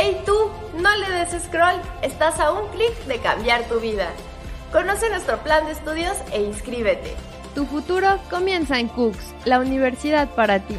¡Hey tú! No le des scroll, estás a un clic de cambiar tu vida. Conoce nuestro plan de estudios e inscríbete. Tu futuro comienza en Cooks, la universidad para ti.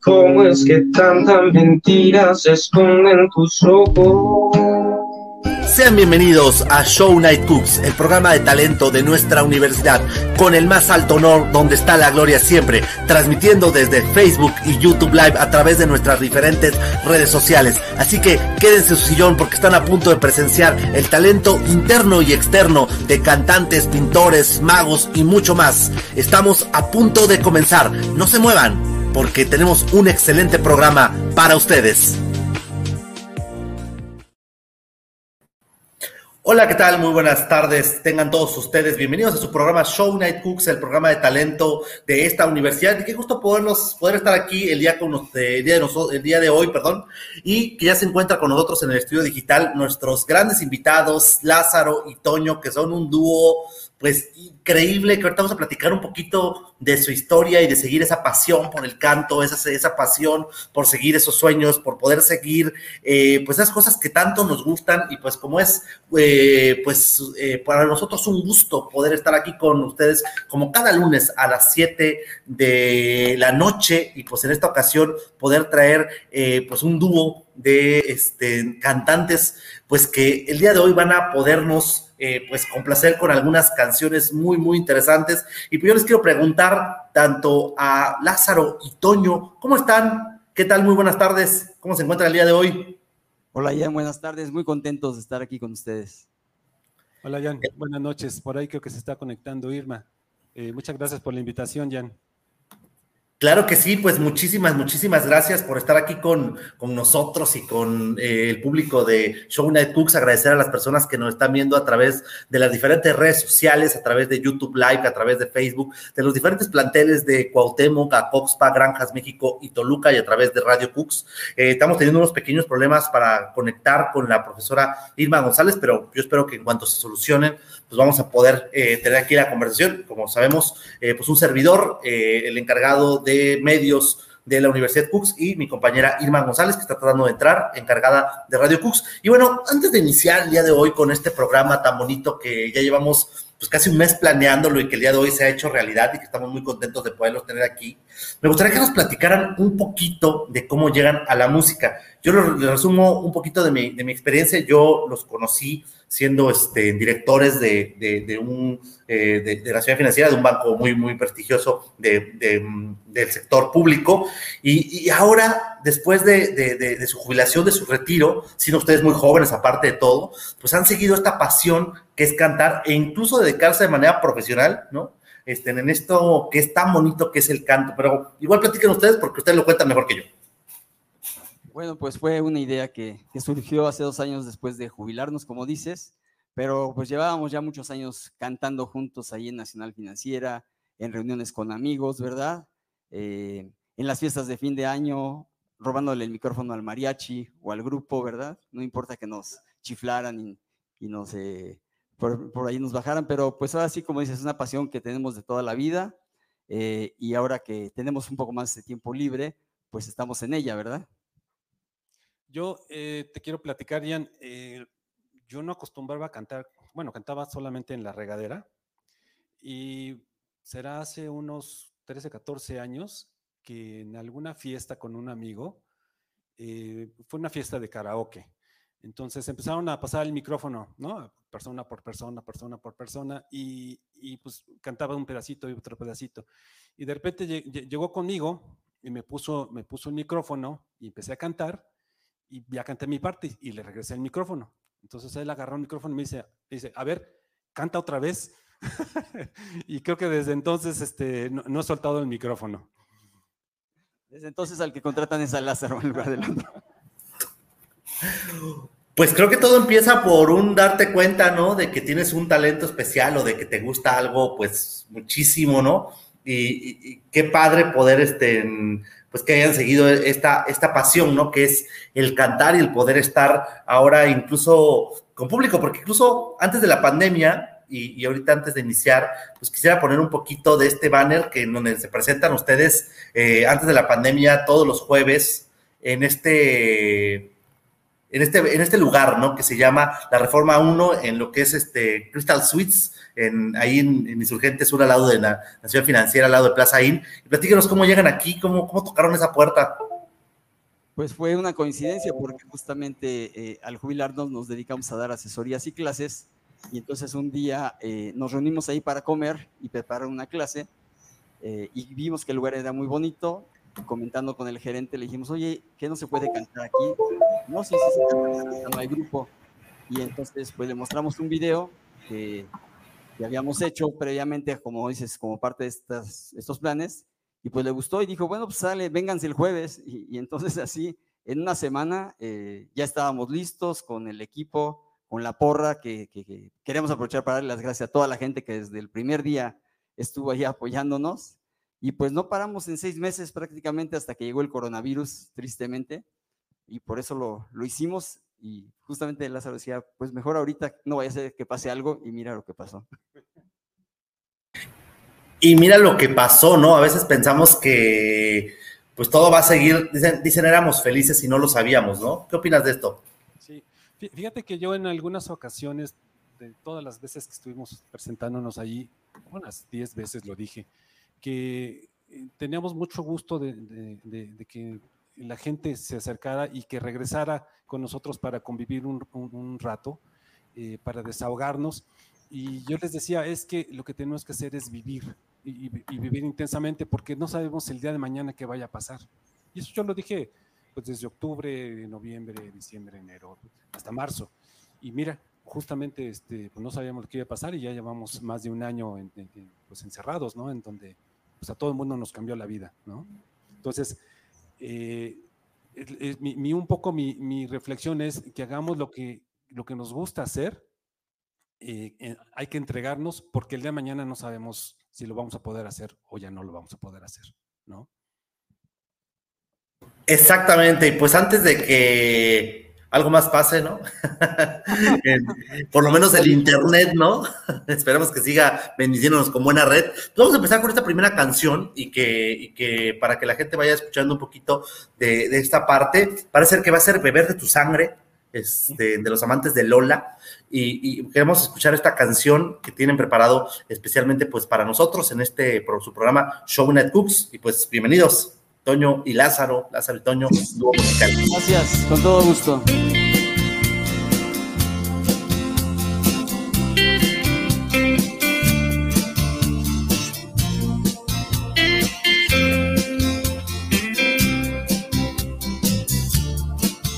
Cómo es que tantas mentiras se esconden en tus ojos. Sean bienvenidos a Show Night Cooks, el programa de talento de nuestra universidad, con el más alto honor donde está la gloria siempre, transmitiendo desde Facebook y YouTube Live a través de nuestras diferentes redes sociales. Así que quédense en su sillón porque están a punto de presenciar el talento interno y externo de cantantes, pintores, magos y mucho más. Estamos a punto de comenzar. No se muevan porque tenemos un excelente programa para ustedes. Hola, ¿qué tal? Muy buenas tardes. Tengan todos ustedes bienvenidos a su programa Show Night Cooks, el programa de talento de esta universidad. Y qué gusto podernos, poder estar aquí el día, día, de nosotros, el día de hoy, perdón, y que ya se encuentra con nosotros en el estudio digital nuestros grandes invitados, Lázaro y Toño, que son un dúo pues increíble, que ahorita vamos a platicar un poquito de su historia y de seguir esa pasión por el canto, esa, esa pasión por seguir esos sueños, por poder seguir eh, pues esas cosas que tanto nos gustan y pues como es eh, pues eh, para nosotros un gusto poder estar aquí con ustedes como cada lunes a las 7 de la noche y pues en esta ocasión poder traer pues un dúo de este, cantantes pues que el día de hoy van a podernos eh, pues complacer con algunas canciones muy, muy interesantes. Y pues yo les quiero preguntar tanto a Lázaro y Toño, ¿cómo están? ¿Qué tal? Muy buenas tardes. ¿Cómo se encuentra el día de hoy? Hola, Jan, buenas tardes. Muy contentos de estar aquí con ustedes. Hola, Jan. Buenas noches. Por ahí creo que se está conectando Irma. Eh, muchas gracias por la invitación, Jan. Claro que sí, pues muchísimas, muchísimas gracias por estar aquí con, con nosotros y con eh, el público de Show Night Cooks. Agradecer a las personas que nos están viendo a través de las diferentes redes sociales, a través de YouTube Live, a través de Facebook, de los diferentes planteles de Cuauhtémoc, Acoxpa, Granjas México y Toluca y a través de Radio Cooks. Eh, estamos teniendo unos pequeños problemas para conectar con la profesora Irma González, pero yo espero que en cuanto se solucionen, pues vamos a poder eh, tener aquí la conversación. Como sabemos, pues un servidor, el encargado de medios de la Universidad Cooks y mi compañera Irma González, que está tratando de entrar, encargada de Radio Cooks. Y bueno, antes de iniciar el día de hoy con este programa tan bonito que ya llevamos pues casi un mes planeándolo y que el día de hoy se ha hecho realidad y que estamos muy contentos de poderlos tener aquí, me gustaría que nos platicaran un poquito de cómo llegan a la música. Yo les resumo un poquito de mi, de mi experiencia. Yo los conocí siendo este, directores de, de, un, eh, de, la ciudad financiera, de un banco muy, muy prestigioso del sector público. Y, ahora, después de, su jubilación, de su retiro, siendo ustedes muy jóvenes, aparte de todo, pues han seguido esta pasión que es cantar e incluso dedicarse de manera profesional, ¿no? Este, en esto que es tan bonito que es el canto. Pero igual platiquen ustedes porque ustedes lo cuentan mejor que yo. Bueno, pues fue una idea que, surgió hace dos años después de jubilarnos, como dices, pero pues llevábamos ya muchos años cantando juntos ahí en Nacional Financiera, en reuniones con amigos, ¿verdad? Eh, en las fiestas de fin de año, robándole el micrófono al mariachi o al grupo, ¿verdad? No importa que nos chiflaran y, y nos, eh, por, ahí nos bajaran, pero pues ahora sí, como dices, es una pasión que tenemos de toda la vida eh, y ahora que tenemos un poco más de tiempo libre, pues estamos en ella, ¿verdad? Yo eh, te quiero platicar, Ian, eh, yo no acostumbraba a cantar, bueno, cantaba solamente en la regadera y será hace unos 13, 14 años que en alguna fiesta con un amigo, eh, fue una fiesta de karaoke. Entonces empezaron a pasar el micrófono, ¿no? Persona por persona, persona por persona, y, y pues cantaba un pedacito y otro pedacito. Y de repente llegó conmigo y me puso, me puso el micrófono y empecé a cantar y ya canté mi parte y le regresé el micrófono. Entonces él agarró el micrófono y me dice, dice a ver, canta otra vez. y creo que desde entonces este, no, he soltado el micrófono. Desde entonces al que contratan es a Lázaro en lugar del otro. Pues creo que todo empieza por un darte cuenta, ¿no? De que tienes un talento especial o de que te gusta algo, pues muchísimo, ¿no? Y, qué padre poder, este, pues que hayan seguido esta, esta pasión, ¿no? Que es el cantar y el poder estar ahora incluso con público, porque incluso antes de la pandemia, y, ahorita antes de iniciar, pues quisiera poner un poquito de este banner que en donde se presentan ustedes eh, antes de la pandemia todos los jueves en este en este, en este lugar, ¿no? Que se llama la Reforma 1 en lo que es este Crystal Suites, en, ahí en, Insurgentes Sur, al lado de la Nación Financiera, al lado de Plaza Inn. Y platíquenos cómo llegan aquí, cómo, cómo tocaron esa puerta. Pues fue una coincidencia porque justamente eh, al jubilarnos nos dedicamos a dar asesorías y clases y entonces un día eh, nos reunimos ahí para comer y preparar una clase eh, y vimos que el lugar era muy bonito. Comentando con el gerente le dijimos, oye, ¿qué no se puede cantar aquí? No, sí, sí, sí, no hay grupo. Y entonces pues le mostramos un video que, que habíamos hecho previamente, como dices, como parte de estas, estos planes. Y pues le gustó y dijo, bueno, pues sale, vénganse el jueves. Y, entonces así, en una semana eh, ya estábamos listos con el equipo, con la porra, que, queremos aprovechar para darle las gracias a toda la gente que desde el primer día estuvo ahí apoyándonos. Y pues no paramos en seis meses prácticamente hasta que llegó el coronavirus, tristemente. Y por eso lo, lo hicimos. Y justamente Lázaro decía, pues mejor ahorita no vaya a ser que pase algo y mira lo que pasó. Y mira lo que pasó, ¿no? A veces pensamos que pues todo va a seguir, dicen, dicen éramos felices y no lo sabíamos, ¿no? ¿Qué opinas de esto? Fíjate que yo en algunas ocasiones, de todas las veces que estuvimos presentándonos allí, unas 10 veces lo dije, que eh, teníamos mucho gusto de, que la gente se acercara y que regresara con nosotros para convivir un, rato, eh, para desahogarnos. Y yo les decía, es que lo que tenemos que hacer es vivir y, y, vivir intensamente porque no sabemos el día de mañana qué vaya a pasar. Y eso yo lo dije pues desde octubre, noviembre, diciembre, enero, hasta marzo. Y mira, justamente este, pues no sabíamos que iba a pasar y ya llevamos más de un año pues encerrados, ¿no? En donde pues a todo el mundo nos cambió la vida, ¿no? Entonces, eh, mi, un poco mi, reflexión es que hagamos lo que, lo que nos gusta hacer, eh, eh, hay que entregarnos porque el día de mañana no sabemos si lo vamos a poder hacer o ya no lo vamos a poder hacer, ¿no? Exactamente, y pues antes de que algo más pase, ¿no? por lo menos el Internet, ¿no? Esperamos que siga bendiciéndonos con buena red. Vamos a empezar con esta primera canción y que, que para que la gente vaya escuchando un poquito de, esta parte, parece que va a ser Beber de tu sangre, este, de los amantes de Lola. Y, y, queremos escuchar esta canción que tienen preparado especialmente pues para nosotros en este su programa Show Net Cooks. Y pues bienvenidos. Toño y Lázaro, Lázaro y Toño, Gracias, con todo gusto.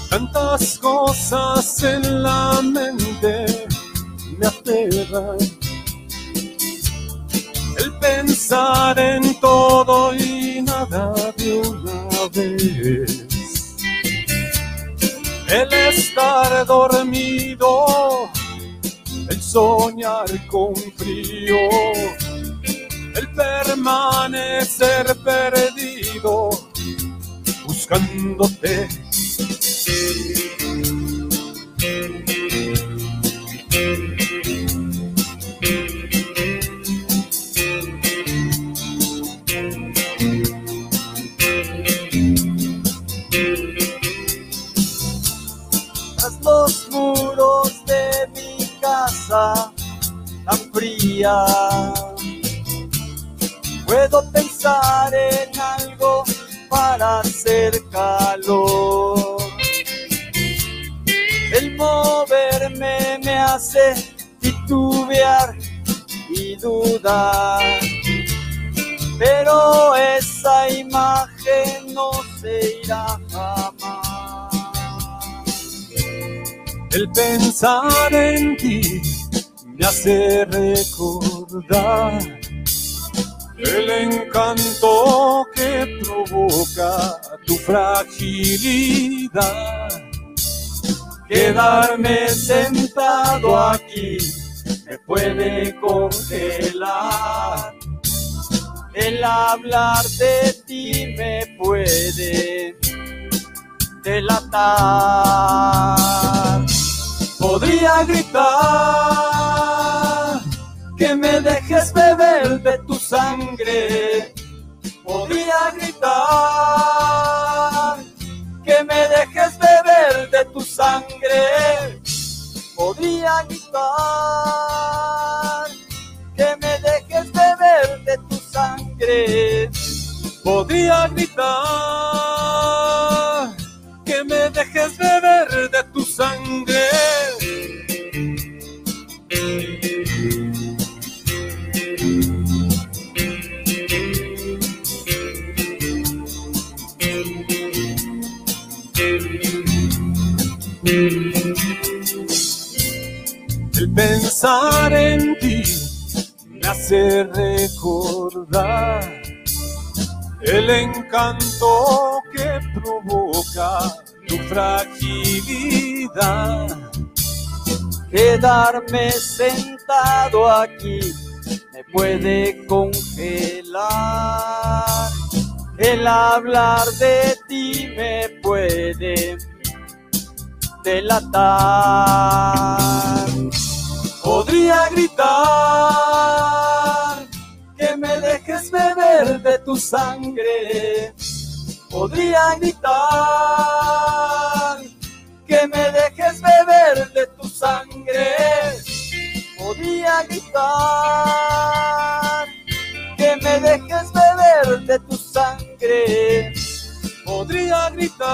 Tantas cosas en la mente me aterran el pensar en de una vez, el estar dormido, el soñar con frío, el permanecer perdido, buscándote. Puedo pensar en algo para hacer calor. El moverme me hace titubear y dudar. Pero esa imagen no se irá jamás. El pensar en ti me hace recordar el encanto que provoca tu fragilidad. Quedarme sentado aquí me puede congelar. El hablar de ti me puede delatar. Podría gritar que me dejes beber de tu sangre. Podría gritar que me dejes beber de tu sangre. Podría gritar que me dejes beber de tu sangre. Podría gritar que me dejes beber de tu sangre. Pensar en ti me hace recordar el encanto que provoca tu fragilidad. Quedarme sentado aquí me puede congelar. El hablar de ti me puede delatar. Podría gritar que me dejes beber de tu sangre. Podría gritar que me dejes beber de tu sangre. Podría gritar que me dejes beber de tu sangre. Podría gritar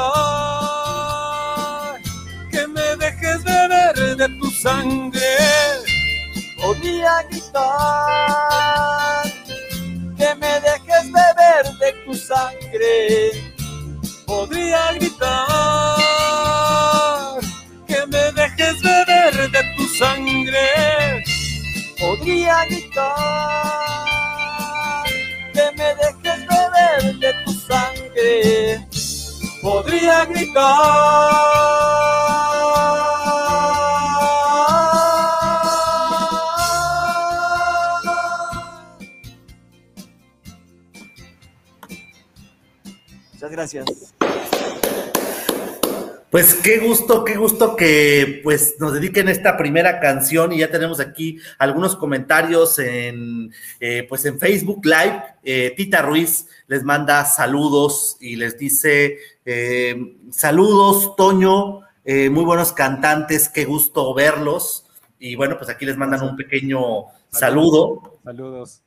que me dejes beber de tu sangre. Podría gritar que me dejes beber de tu sangre. Podría gritar que me dejes beber de tu sangre. Podría gritar que me dejes beber de tu sangre. Podría gritar. Muchas gracias. Pues qué gusto, qué gusto que pues nos dediquen esta primera canción y ya tenemos aquí algunos comentarios en eh, pues en Facebook Live. Eh, Tita Ruiz les manda saludos y les dice eh, saludos, Toño, eh, muy buenos cantantes, qué gusto verlos. Y bueno, pues aquí les mandan un pequeño saludo. Saludos.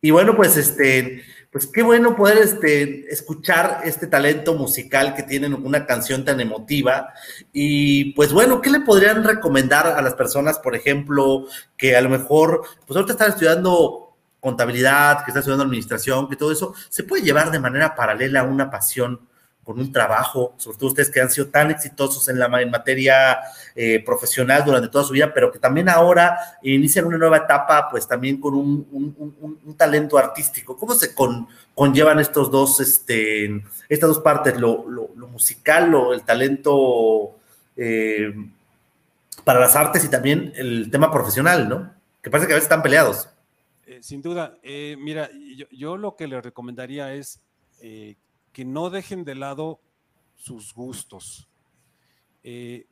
Y bueno, pues este, pues qué bueno poder este, escuchar este talento musical que tienen una canción tan emotiva. Y pues bueno, ¿qué le podrían recomendar a las personas, por ejemplo, que a lo mejor, pues ahorita están estudiando contabilidad, que están estudiando administración, que todo eso se puede llevar de manera paralela a una pasión con un trabajo, sobre todo ustedes que han sido tan exitosos en la en materia eh, profesional durante toda su vida, pero que también ahora inician una nueva etapa, pues también con un, un, talento artístico. ¿Cómo se con, conllevan estos dos, este, estas dos partes, lo, lo, musical, lo, el talento eh, para las artes y también el tema profesional, ¿no? Que parece que a veces están peleados. Eh, sin duda, mira, yo, lo que les recomendaría es que no dejen de lado sus gustos. Eh,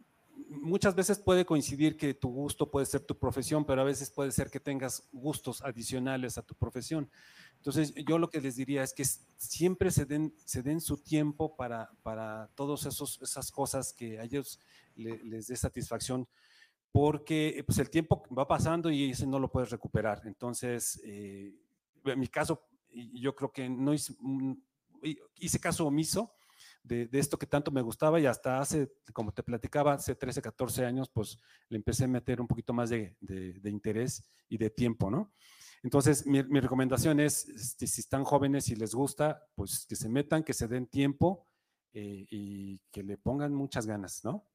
muchas veces puede coincidir que tu gusto puede ser tu profesión, pero a veces puede ser que tengas gustos adicionales a tu profesión. Entonces, yo lo que les diría es que siempre se den, se den su tiempo para, para todas esas cosas que a ellos le, les dé satisfacción, porque pues, el tiempo va pasando y ese no lo puedes recuperar. Entonces, eh, en mi caso, yo creo que no hice, caso omiso de, esto que tanto me gustaba y hasta hace, como te platicaba, hace 13, 14 años, pues le empecé a meter un poquito más de, interés y de tiempo, ¿no? Entonces, mi, recomendación es, este, si están jóvenes y les gusta, pues que se metan, que se den tiempo eh, y que le pongan muchas ganas, ¿no?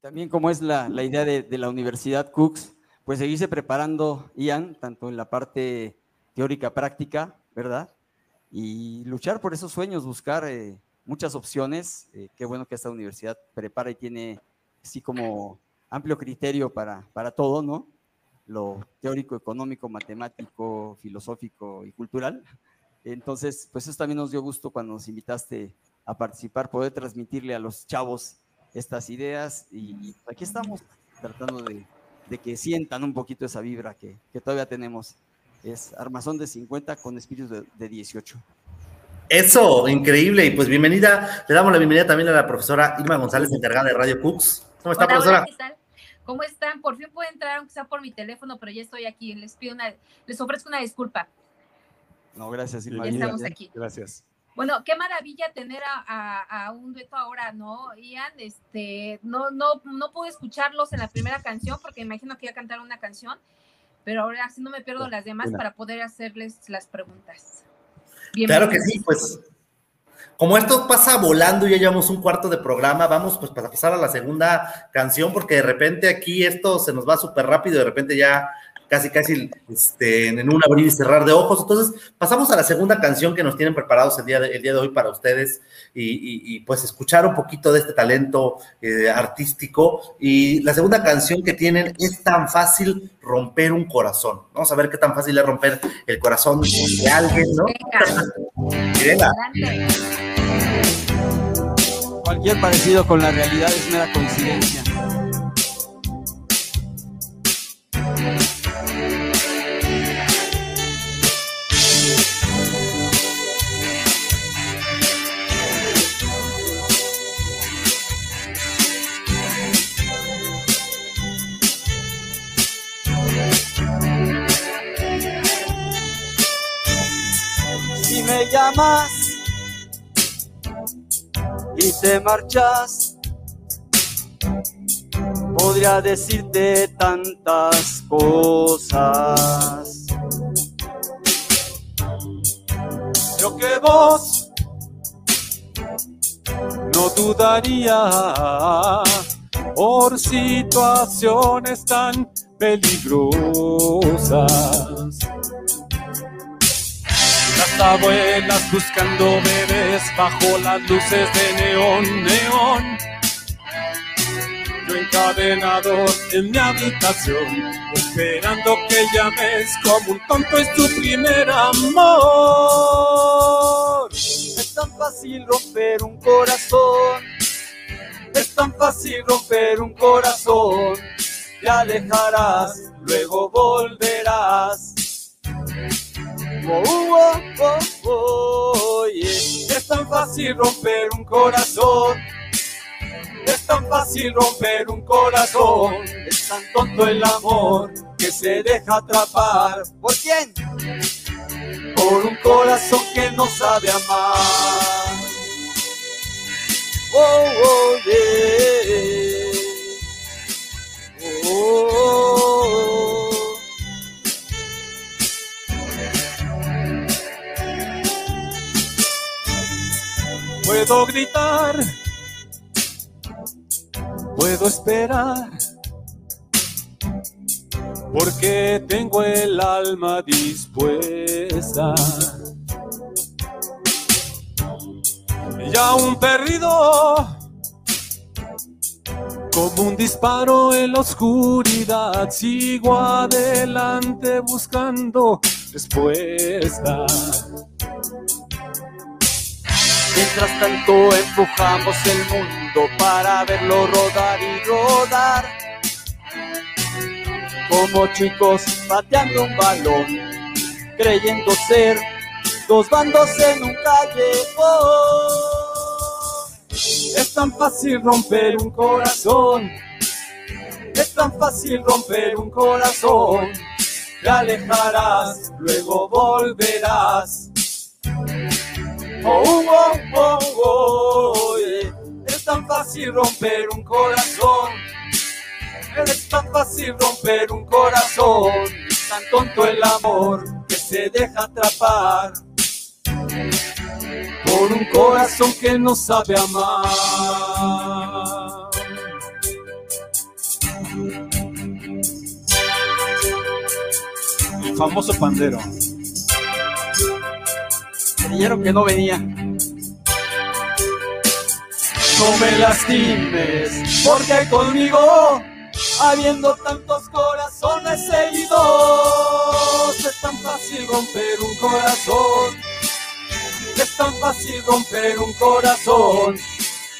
También como es la, la idea de, de, la Universidad Cooks, pues seguirse preparando, Ian, tanto en la parte teórica práctica, ¿verdad? Y luchar por esos sueños, buscar eh, muchas opciones. Eh, qué bueno que esta universidad prepara y tiene así como amplio criterio para, para todo, ¿no? Lo teórico, económico, matemático, filosófico y cultural. Entonces, pues eso también nos dio gusto cuando nos invitaste a participar, poder transmitirle a los chavos estas ideas y aquí estamos tratando de, de que sientan un poquito esa vibra que, que, todavía tenemos. Es armazón de 50 con espíritus de, de 18. Eso, increíble. Y pues bienvenida, le damos la bienvenida también a la profesora Irma González, encargada de Radio Cooks. ¿Cómo está, Hola, profesora? hola, ¿qué tal? ¿Cómo están? Por fin puedo entrar, aunque sea por mi teléfono, pero ya estoy aquí. Les pido una, les ofrezco una disculpa. No, gracias, Irma. Ya estamos aquí. Gracias. Bueno, qué maravilla tener a, a, a, un dueto ahora, ¿no? Ian, este, no, no, no pude escucharlos en la primera canción porque imagino que ya cantaron una canción, pero ahora sí no me pierdo las demás Una. para poder hacerles las preguntas. Claro que sí, pues como esto pasa volando y ya llevamos un cuarto de programa, vamos pues para pasar a la segunda canción porque de repente aquí esto se nos va súper rápido, de repente ya casi casi este, en un abrir y cerrar de ojos. Entonces pasamos a la segunda canción que nos tienen preparados el día de, el día de hoy para ustedes y, y, y, pues escuchar un poquito de este talento eh, artístico. Y la segunda canción que tienen es tan fácil romper un corazón. Vamos a ver qué tan fácil es romper el corazón de alguien, ¿no? Venga. Cualquier parecido con la realidad es mera coincidencia. Me llamas y te marchas, podría decirte tantas cosas. Yo que vos no dudaría por situaciones tan peligrosas. Las abuelas buscando bebés bajo las luces de neón, neón. Yo encadenado en mi habitación, esperando que llames como un tonto es tu primer amor. Es tan fácil romper un corazón, es tan fácil romper un corazón. Te alejarás, luego volverás. Oh, oh, oh, oh, yeah. Es tan fácil romper un corazón. Es tan fácil romper un corazón. Es tan tonto el amor que se deja atrapar ¿Por quién? por un corazón que no sabe amar. Oh, oh, yeah. Oh, oh, oh. Puedo gritar, puedo esperar, porque tengo el alma dispuesta. Y aún perdido, como un disparo en la oscuridad, sigo adelante buscando respuesta. Mientras tanto empujamos el mundo para verlo rodar y rodar. Como chicos pateando un balón, creyendo ser dos bandos en un callejón. Es tan fácil romper un corazón, es tan fácil romper un corazón. Te alejarás, luego volverás. Oh, oh, oh, oh, yeah. Es tan fácil romper un corazón. Es tan fácil romper un corazón. Tan tonto el amor que se deja atrapar por un corazón que no sabe amar. El famoso pandero. Creyeron que no venía. no me lastimes, porque conmigo, habiendo tantos corazones seguidos, es tan fácil romper un corazón, es tan fácil romper un corazón,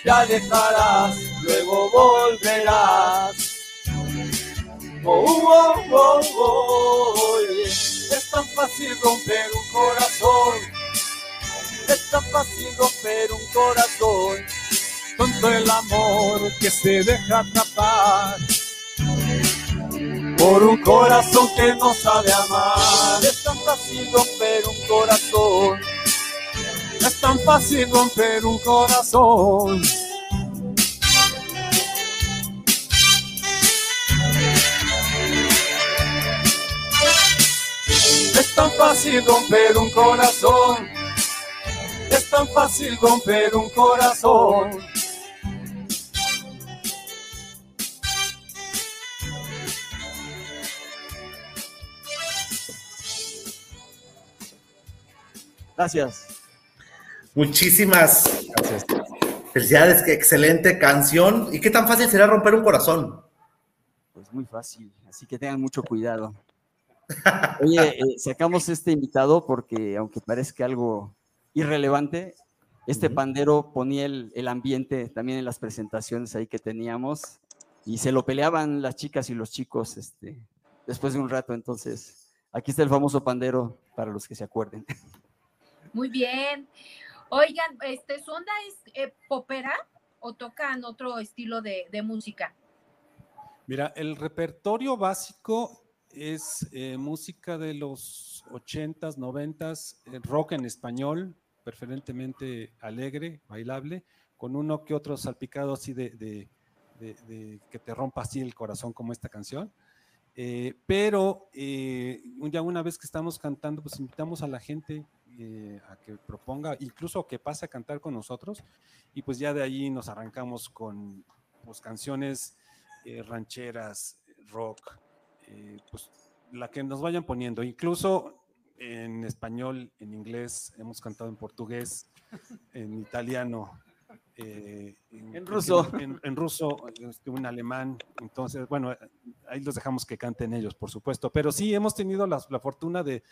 te alejarás, luego volverás. Oh, oh, oh, oh, Es tan fácil romper un corazón, es tan fácil romper un corazón, con todo el amor que se deja atrapar por un corazón que no sabe amar. Es tan fácil romper un corazón, es tan fácil romper un corazón. Es tan fácil romper un corazón. Es tan fácil romper un corazón. Gracias. Muchísimas felicidades, qué excelente canción. ¿Y qué tan fácil será romper un corazón? Pues muy fácil, así que tengan mucho cuidado. Oye, eh, sacamos este invitado porque, aunque parezca algo irrelevante, este pandero ponía el, el ambiente también en las presentaciones ahí que teníamos y se lo peleaban las chicas y los chicos este, después de un rato. Entonces, aquí está el famoso pandero para los que se acuerden. Muy bien. Oigan, este, ¿su onda es eh, popera o tocan otro estilo de, de música? Mira, el repertorio básico es eh, música de los 80s, 90s, eh, rock en español, preferentemente alegre, bailable, con uno que otro salpicado así de, que te rompa así el corazón como esta canción. Eh, pero eh, ya una vez que estamos cantando, pues invitamos a la gente eh, a que proponga, incluso que pase a cantar con nosotros, y pues ya de ahí nos arrancamos con pues, canciones eh, rancheras, rock, eh, pues la que nos vayan poniendo, incluso en español, en inglés, hemos cantado en portugués, en italiano, eh, En ruso. en, en ruso, este, en alemán, entonces, bueno, ahí los dejamos que canten ellos, por supuesto, pero sí hemos tenido la, la fortuna de,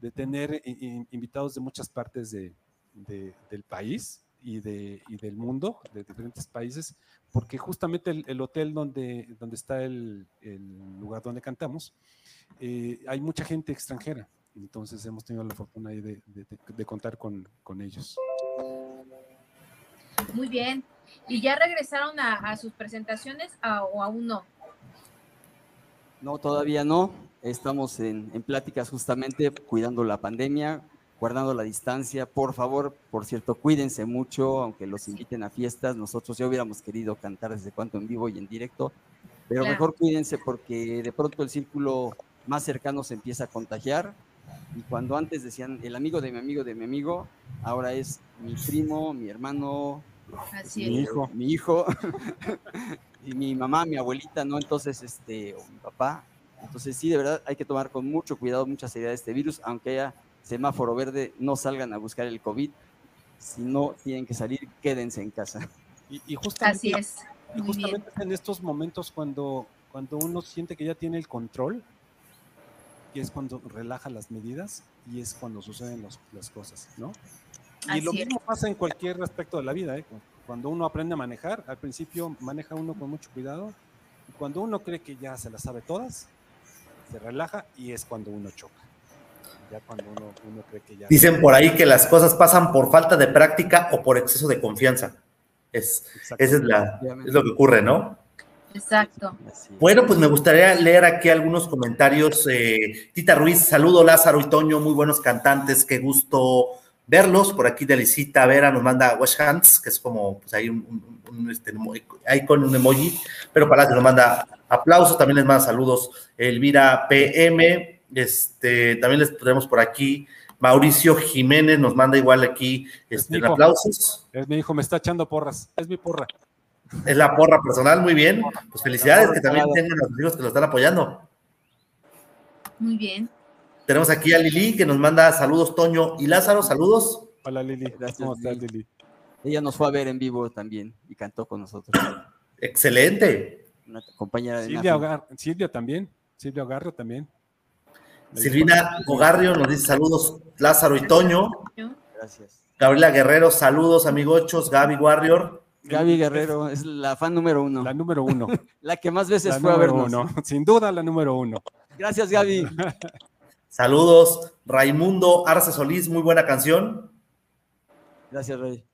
de tener invitados de muchas partes de- de- del país y, de, y del mundo, de diferentes países, porque justamente el, el hotel donde, donde está el, el lugar donde cantamos, eh, hay mucha gente extranjera, entonces hemos tenido la fortuna ahí de, de- de- de contar con, con ellos. Muy bien. ¿Y ya regresaron a, a sus presentaciones a- o aún no? No, todavía no. Estamos en, en pláticas justamente cuidando la pandemia, guardando la distancia. Por favor, por cierto, cuídense mucho, aunque los inviten a fiestas. Nosotros ya hubiéramos querido cantar desde cuanto en vivo y en directo, pero Claro. mejor cuídense porque de pronto el círculo más cercano se empieza a contagiar. Y cuando antes decían el amigo de mi amigo de mi amigo, ahora es mi primo, mi hermano, Así mi es. hijo, mi hijo y mi mamá, mi abuelita, ¿no? Entonces, este, o mi papá. Entonces, sí, de verdad hay que tomar con mucho cuidado, mucha seriedad este virus, aunque haya semáforo verde, no salgan a buscar el COVID. Si no tienen que salir, quédense en casa. Y, y justamente, Así es. y justamente en estos momentos cuando, cuando uno siente que ya tiene el control, y es cuando relaja las medidas y es cuando suceden los- las cosas, ¿no? Y lo es. mismo pasa en cualquier aspecto de la vida, ¿eh? Cuando uno aprende a manejar, al principio maneja uno con mucho cuidado, y cuando uno cree que ya se las sabe todas, se relaja y es cuando uno choca. Ya cuando uno, uno cree que ya... Dicen por ahí que las cosas pasan por falta de práctica o por exceso de confianza. Es, esa es, la, es lo que ocurre, ¿no? Exacto. Es. Bueno, pues me gustaría leer aquí algunos comentarios. Eh, Tita Ruiz, saludo Lázaro y Toño, muy buenos cantantes, qué gusto verlos. Por aquí Delicita Vera nos manda Wash Hands, que es como, pues ahí un, un- un, este, emo- ahí con un emoji, pero Palacio nos manda aplausos, también les manda saludos Elvira PM, este, también les tenemos por aquí Mauricio Jiménez nos manda igual aquí este, mi hijo. aplausos. Es mi hijo, me está echando porras, es mi porra. Es la porra personal, muy bien. Pues felicidades que también tengan a los hijos que lo están apoyando. Muy bien. Tenemos aquí a Lili que nos manda saludos, Toño y Lázaro, saludos. Hola Lili, Gracias, ¿cómo estás Lili. Ella nos fue a ver en vivo también y cantó con nosotros. Excelente. Una compañera de Silvia. Hogar- Silvia también. Silvia Ogarrio también. Silvina Ogarrio nos dice saludos, Lázaro y Toño. Gracias. Gabriela Guerrero, saludos, amigochos. Gaby Warrior. Gaby Guerrero es la fan número uno. La número uno. La que más veces La fue a vernos. uno. Sin duda la número uno. Gracias, Gaby. Saludos, Raimundo Arce Solís, muy buena canción. Gracias, Rey.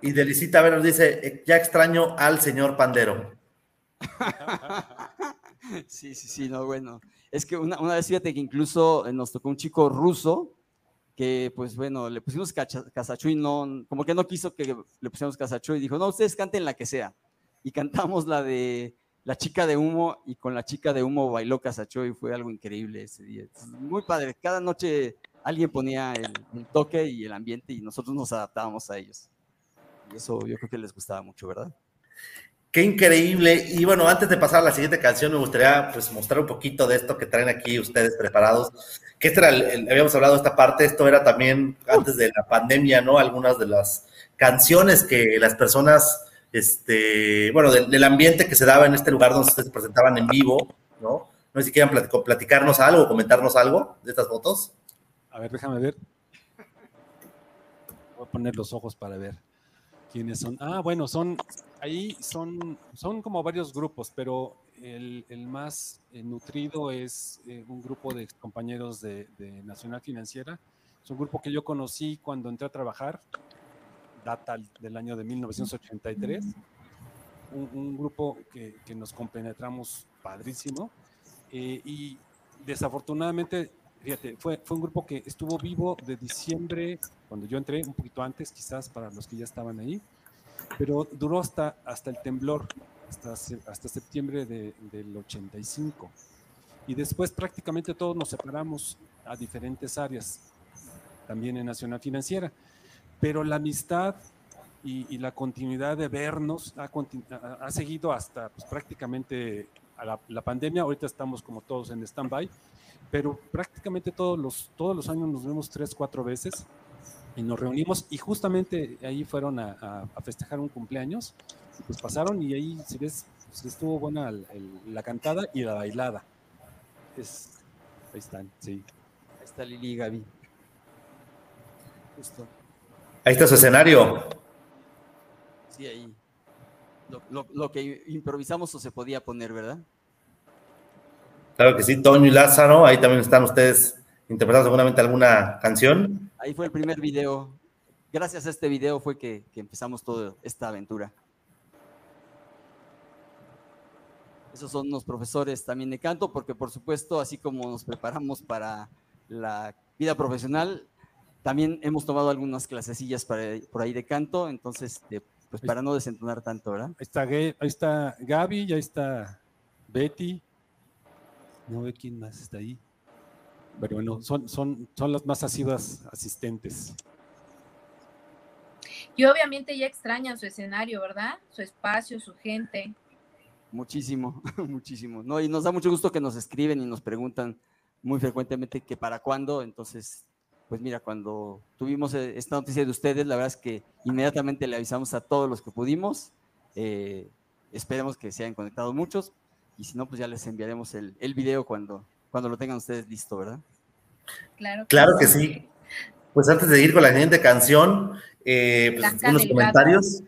Y Delicita Ver nos dice, "Eh, ya extraño al señor Pandero. Sí, sí, sí, no, bueno. Es que una, una vez, fíjate que incluso eh, nos tocó un chico ruso que, pues bueno, le pusimos cacha- Casachu y no, como que no quiso que le pusiéramos Casachu y dijo, no, ustedes canten la que sea. Y cantamos la de La chica de humo y con la chica de humo bailó Casachu y fue algo increíble ese día. Muy padre. Cada noche alguien ponía el, el toque y el ambiente y nosotros nos adaptábamos a ellos. Y eso yo creo que les gustaba mucho, ¿verdad? Qué increíble. Y bueno, antes de pasar a la siguiente canción, me gustaría pues mostrar un poquito de esto que traen aquí ustedes preparados. Que este era el, habíamos hablado de esta parte, esto era también antes de la pandemia, ¿no? Algunas de las canciones que las personas, este, bueno, del, ambiente que se daba en este lugar donde se presentaban en vivo, ¿no? No sé si quieran platicarnos algo, comentarnos algo de estas fotos. A ver, déjame ver. Voy a poner los ojos para ver quiénes son. Ah, bueno, son, ahí son, son como varios grupos, pero el, el más eh, nutrido es eh, un grupo de compañeros de, de Nacional Financiera. Es un grupo que yo conocí cuando entré a trabajar, data del año de 1983. Un, un grupo que, que nos compenetramos padrísimo. eh, y desafortunadamente Fíjate, fue, fue un grupo que estuvo vivo de diciembre, cuando yo entré, un poquito antes quizás para los que ya estaban ahí, pero duró hasta, hasta el temblor, hasta, hasta septiembre de- del 85. Y después prácticamente todos nos separamos a diferentes áreas, también en Nacional Financiera. Pero la amistad y, y la continuidad de vernos ha- ha seguido hasta pues, prácticamente a la, la pandemia. Ahorita estamos como todos en stand-by, pero prácticamente todos los, todos los años nos vemos tres, cuatro veces y nos reunimos y justamente ahí fueron a, a- a festejar un cumpleaños y pues pasaron y ahí, si ves, pues, estuvo buena el- el- la cantada y la bailada. Es, ahí están, sí. Ahí está Lili y Gaby. Justo. Ahí está su escenario. Sí, ahí. Lo, lo- lo que improvisamos o se podía poner, ¿verdad? Claro que sí, Toño y Lázaro, ahí también están ustedes interpretando seguramente alguna canción. Ahí fue el primer video. Gracias a este video fue que, que empezamos toda esta aventura. Esos son los profesores también de canto, porque por supuesto, así como nos preparamos para la vida profesional, también hemos tomado algunas clasecillas para- por ahí de canto, entonces, pues para no desentonar tanto, ¿verdad? Ahí está, ahí está Gaby, y ahí está Betty. No ve quién más está ahí. Pero bueno, son, son, son las más asiduas asistentes. Y obviamente ya extrañan su escenario, ¿verdad? Su espacio, su gente. Muchísimo, muchísimo. No, y nos da mucho gusto que nos escriben y nos preguntan muy frecuentemente que para cuándo. Entonces, pues mira, cuando tuvimos eh, esta noticia de ustedes, la verdad es que inmediatamente le avisamos a todos los que pudimos. Eh, esperemos que se hayan conectado muchos. Y si no, pues ya les enviaremos el, el video cuando, cuando lo tengan ustedes listo, ¿verdad? Claro. Claro que sí. Pues antes de ir con la siguiente canción, eh, pues, Blanca unos Delgado. comentarios.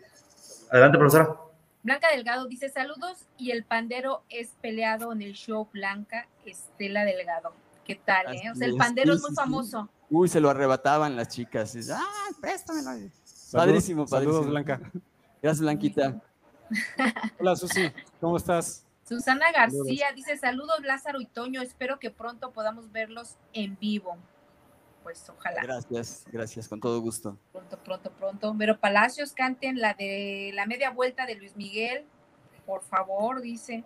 Adelante, profesora. Blanca Delgado dice saludos y el pandero es peleado en el show Blanca Estela Delgado. ¿Qué tal? eh? O sea, el pandero sí, es muy sí, sí. famoso. Uy, se lo arrebataban las chicas. Ah, préstamelo. Saludos- Padrísimo, Saludos, padrísimo. Blanca. Gracias, Blanquita. Hola, Susi. ¿Cómo estás? Susana García dice saludos Lázaro y Toño, espero que pronto podamos verlos en vivo. Pues ojalá, Gracias, gracias, con todo gusto. pronto, pronto, pronto. Pero Palacios canten la de la media vuelta de Luis Miguel, por favor, dice.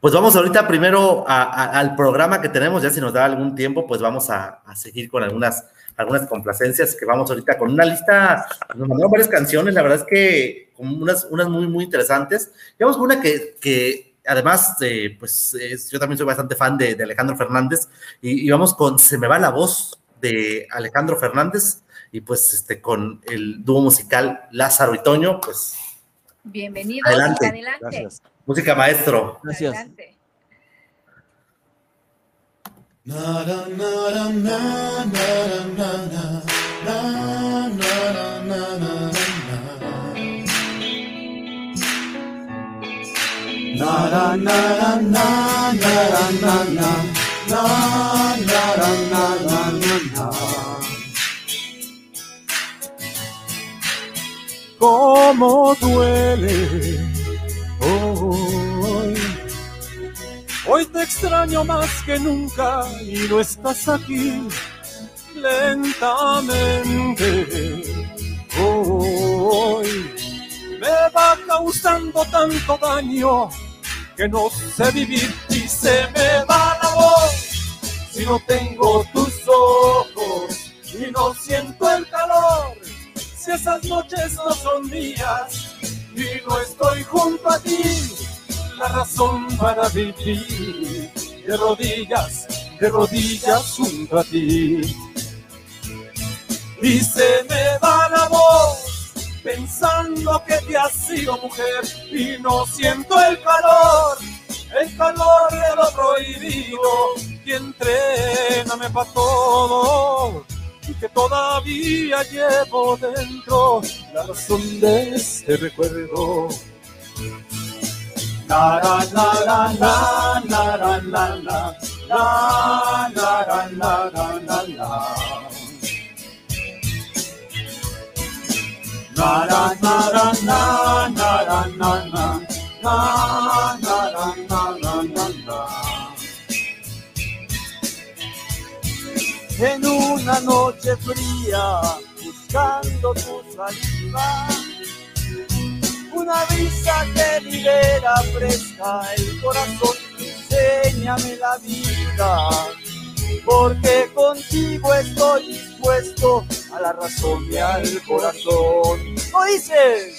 Pues vamos ahorita primero a- a- al programa que tenemos, ya si nos da algún tiempo, pues vamos a, seguir con algunas, algunas complacencias que vamos ahorita con una lista, nos mandaron varias canciones, la verdad es que unas, unas muy, muy interesantes. Y vamos con una que, que además, eh, pues es- yo también soy bastante fan de, de Alejandro Fernández, y, y vamos con Se me va la voz, de Alejandro Fernández y pues este con el dúo musical Lázaro y Toño, pues Bienvenidos, Adelante. adelante. Gracias. música maestro. Gracias. Adelante. Cómo duele hoy. Hoy te extraño más que nunca y no estás aquí lentamente. Hoy me va causando tanto daño que no sé vivir y se me va la voz si no tengo tus ojos y no siento el calor. Esas noches no son mías y no estoy junto a ti, la razón para vivir de rodillas, de rodillas junto a ti. Y se me va la voz pensando que te has sido mujer y no siento el calor, el calor de lo prohibido y entréname para todo y que todavía llevo dentro la razón de este recuerdo. La la la la la la la la la na na na na na na na na na na En una noche fría, buscando tu saliva, una brisa que libera fresca el corazón, enséñame la vida, porque contigo estoy dispuesto a la razón y al corazón. Oíste,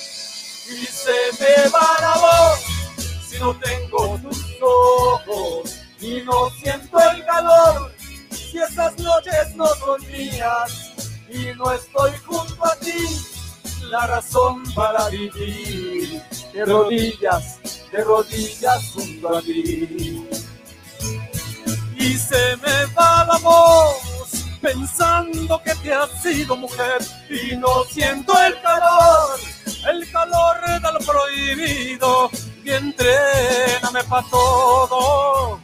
y se me va la voz si no tengo tus ojos y no siento el calor. Si esas noches no son mías y no estoy junto a ti, la razón para vivir. De rodillas, de rodillas junto a ti y se me va la voz pensando que te has sido mujer y no siento el calor, el calor de lo prohibido. Y entréname para todo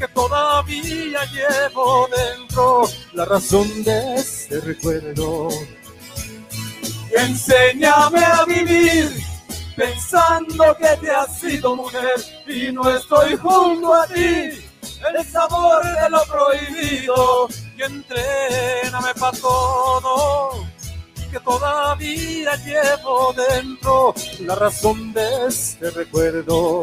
que todavía llevo dentro la razón de este recuerdo. Enséñame a vivir pensando que te has sido mujer y no estoy junto a ti el sabor de lo prohibido y entréname para todo que todavía llevo dentro la razón de este recuerdo.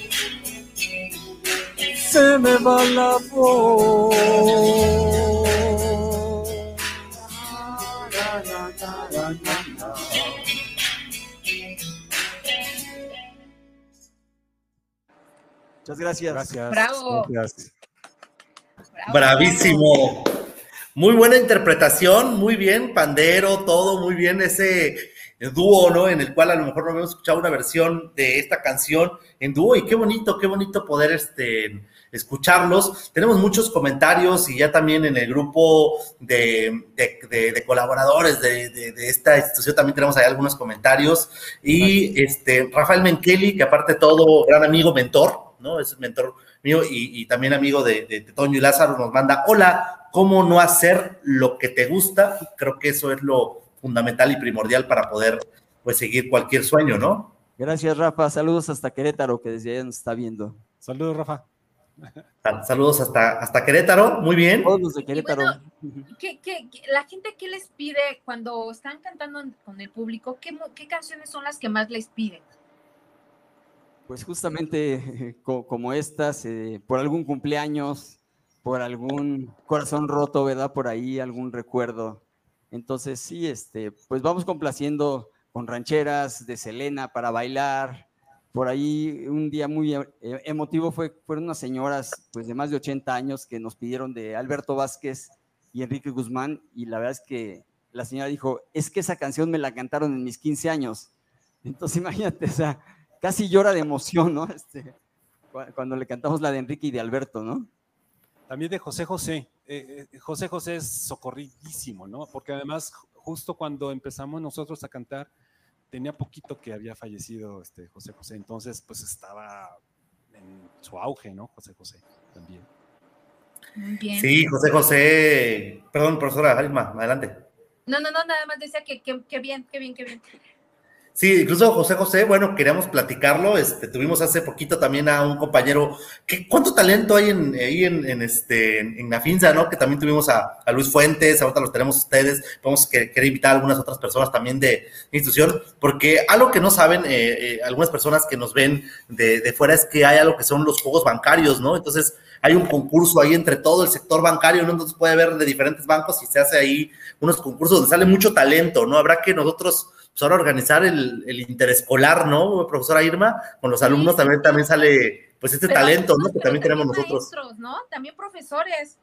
se me va la voz. Muchas gracias. Gracias. Bravo. Gracias. Bravo, Bravísimo. Muy buena interpretación, muy bien, pandero, todo muy bien, ese dúo, ¿no? En el cual a lo mejor no habíamos escuchado una versión de esta canción en dúo y qué bonito, qué bonito poder este, escucharlos. Tenemos muchos comentarios y ya también en el grupo de, de- de- de colaboradores de, de- de esta institución también tenemos ahí algunos comentarios. Y este, Rafael Menkeli, que aparte de todo, gran amigo, mentor, ¿no? Es mentor mío y, y también amigo de, de- de Toño y Lázaro, nos manda, hola, ¿cómo no hacer lo que te gusta? Creo que eso es lo fundamental y primordial para poder pues seguir cualquier sueño, ¿no? Gracias, Rafa. Saludos hasta Querétaro, que desde allá nos está viendo. Saludos, Rafa. Saludos hasta, hasta Querétaro, muy bien. Todos de Querétaro. ¿qué, qué, qué- la gente qué les pide cuando están cantando con el público? ¿qué, ¿Qué canciones son las que más les piden? Pues justamente co- como estas, eh, por algún cumpleaños, por algún corazón roto, ¿verdad? Por ahí, algún recuerdo. Entonces, sí, este, pues vamos complaciendo con rancheras de Selena para bailar. Por ahí un día muy e- e- emotivo fue, fueron unas señoras pues de más de 80 años que nos pidieron de Alberto Vázquez y Enrique Guzmán y la verdad es que la señora dijo, es que esa canción me la cantaron en mis 15 años. Entonces imagínate, o sea, casi llora de emoción, ¿no? Este, cu- cuando le cantamos la de Enrique y de Alberto, ¿no? También de José José. Eh, eh, José José es socorridísimo, ¿no? Porque además, ju- justo cuando empezamos nosotros a cantar, tenía poquito que había fallecido este José José. Entonces, pues estaba en su auge, ¿no? José José también. Muy bien. Sí, José José. Perdón, profesora Alma, adelante. No, no, no, nada más decía que, que, que bien, qué bien, qué bien. Sí, incluso José José, bueno, queríamos platicarlo. Este, tuvimos hace poquito también a un compañero. ¿qué, ¿Cuánto talento hay en, ahí en, en este, en, en Nafinza, no? Que también tuvimos a, Luis Fuentes, ahorita los tenemos ustedes. Vamos a que- querer invitar a algunas otras personas también de institución, porque algo que no saben eh, eh, algunas personas que nos ven de, de fuera es que hay algo que son los juegos bancarios, ¿no? Entonces hay un concurso ahí entre todo el sector bancario, ¿no? Entonces puede haber de diferentes bancos y se hace ahí unos concursos donde sale mucho talento, ¿no? Habrá que nosotros pues ahora organizar el, el interescolar, ¿no? Profesora Irma, con los alumnos también, también sale pues este Pero talento, ¿no? Que también tenemos nosotros. maestros, ¿no? También profesores.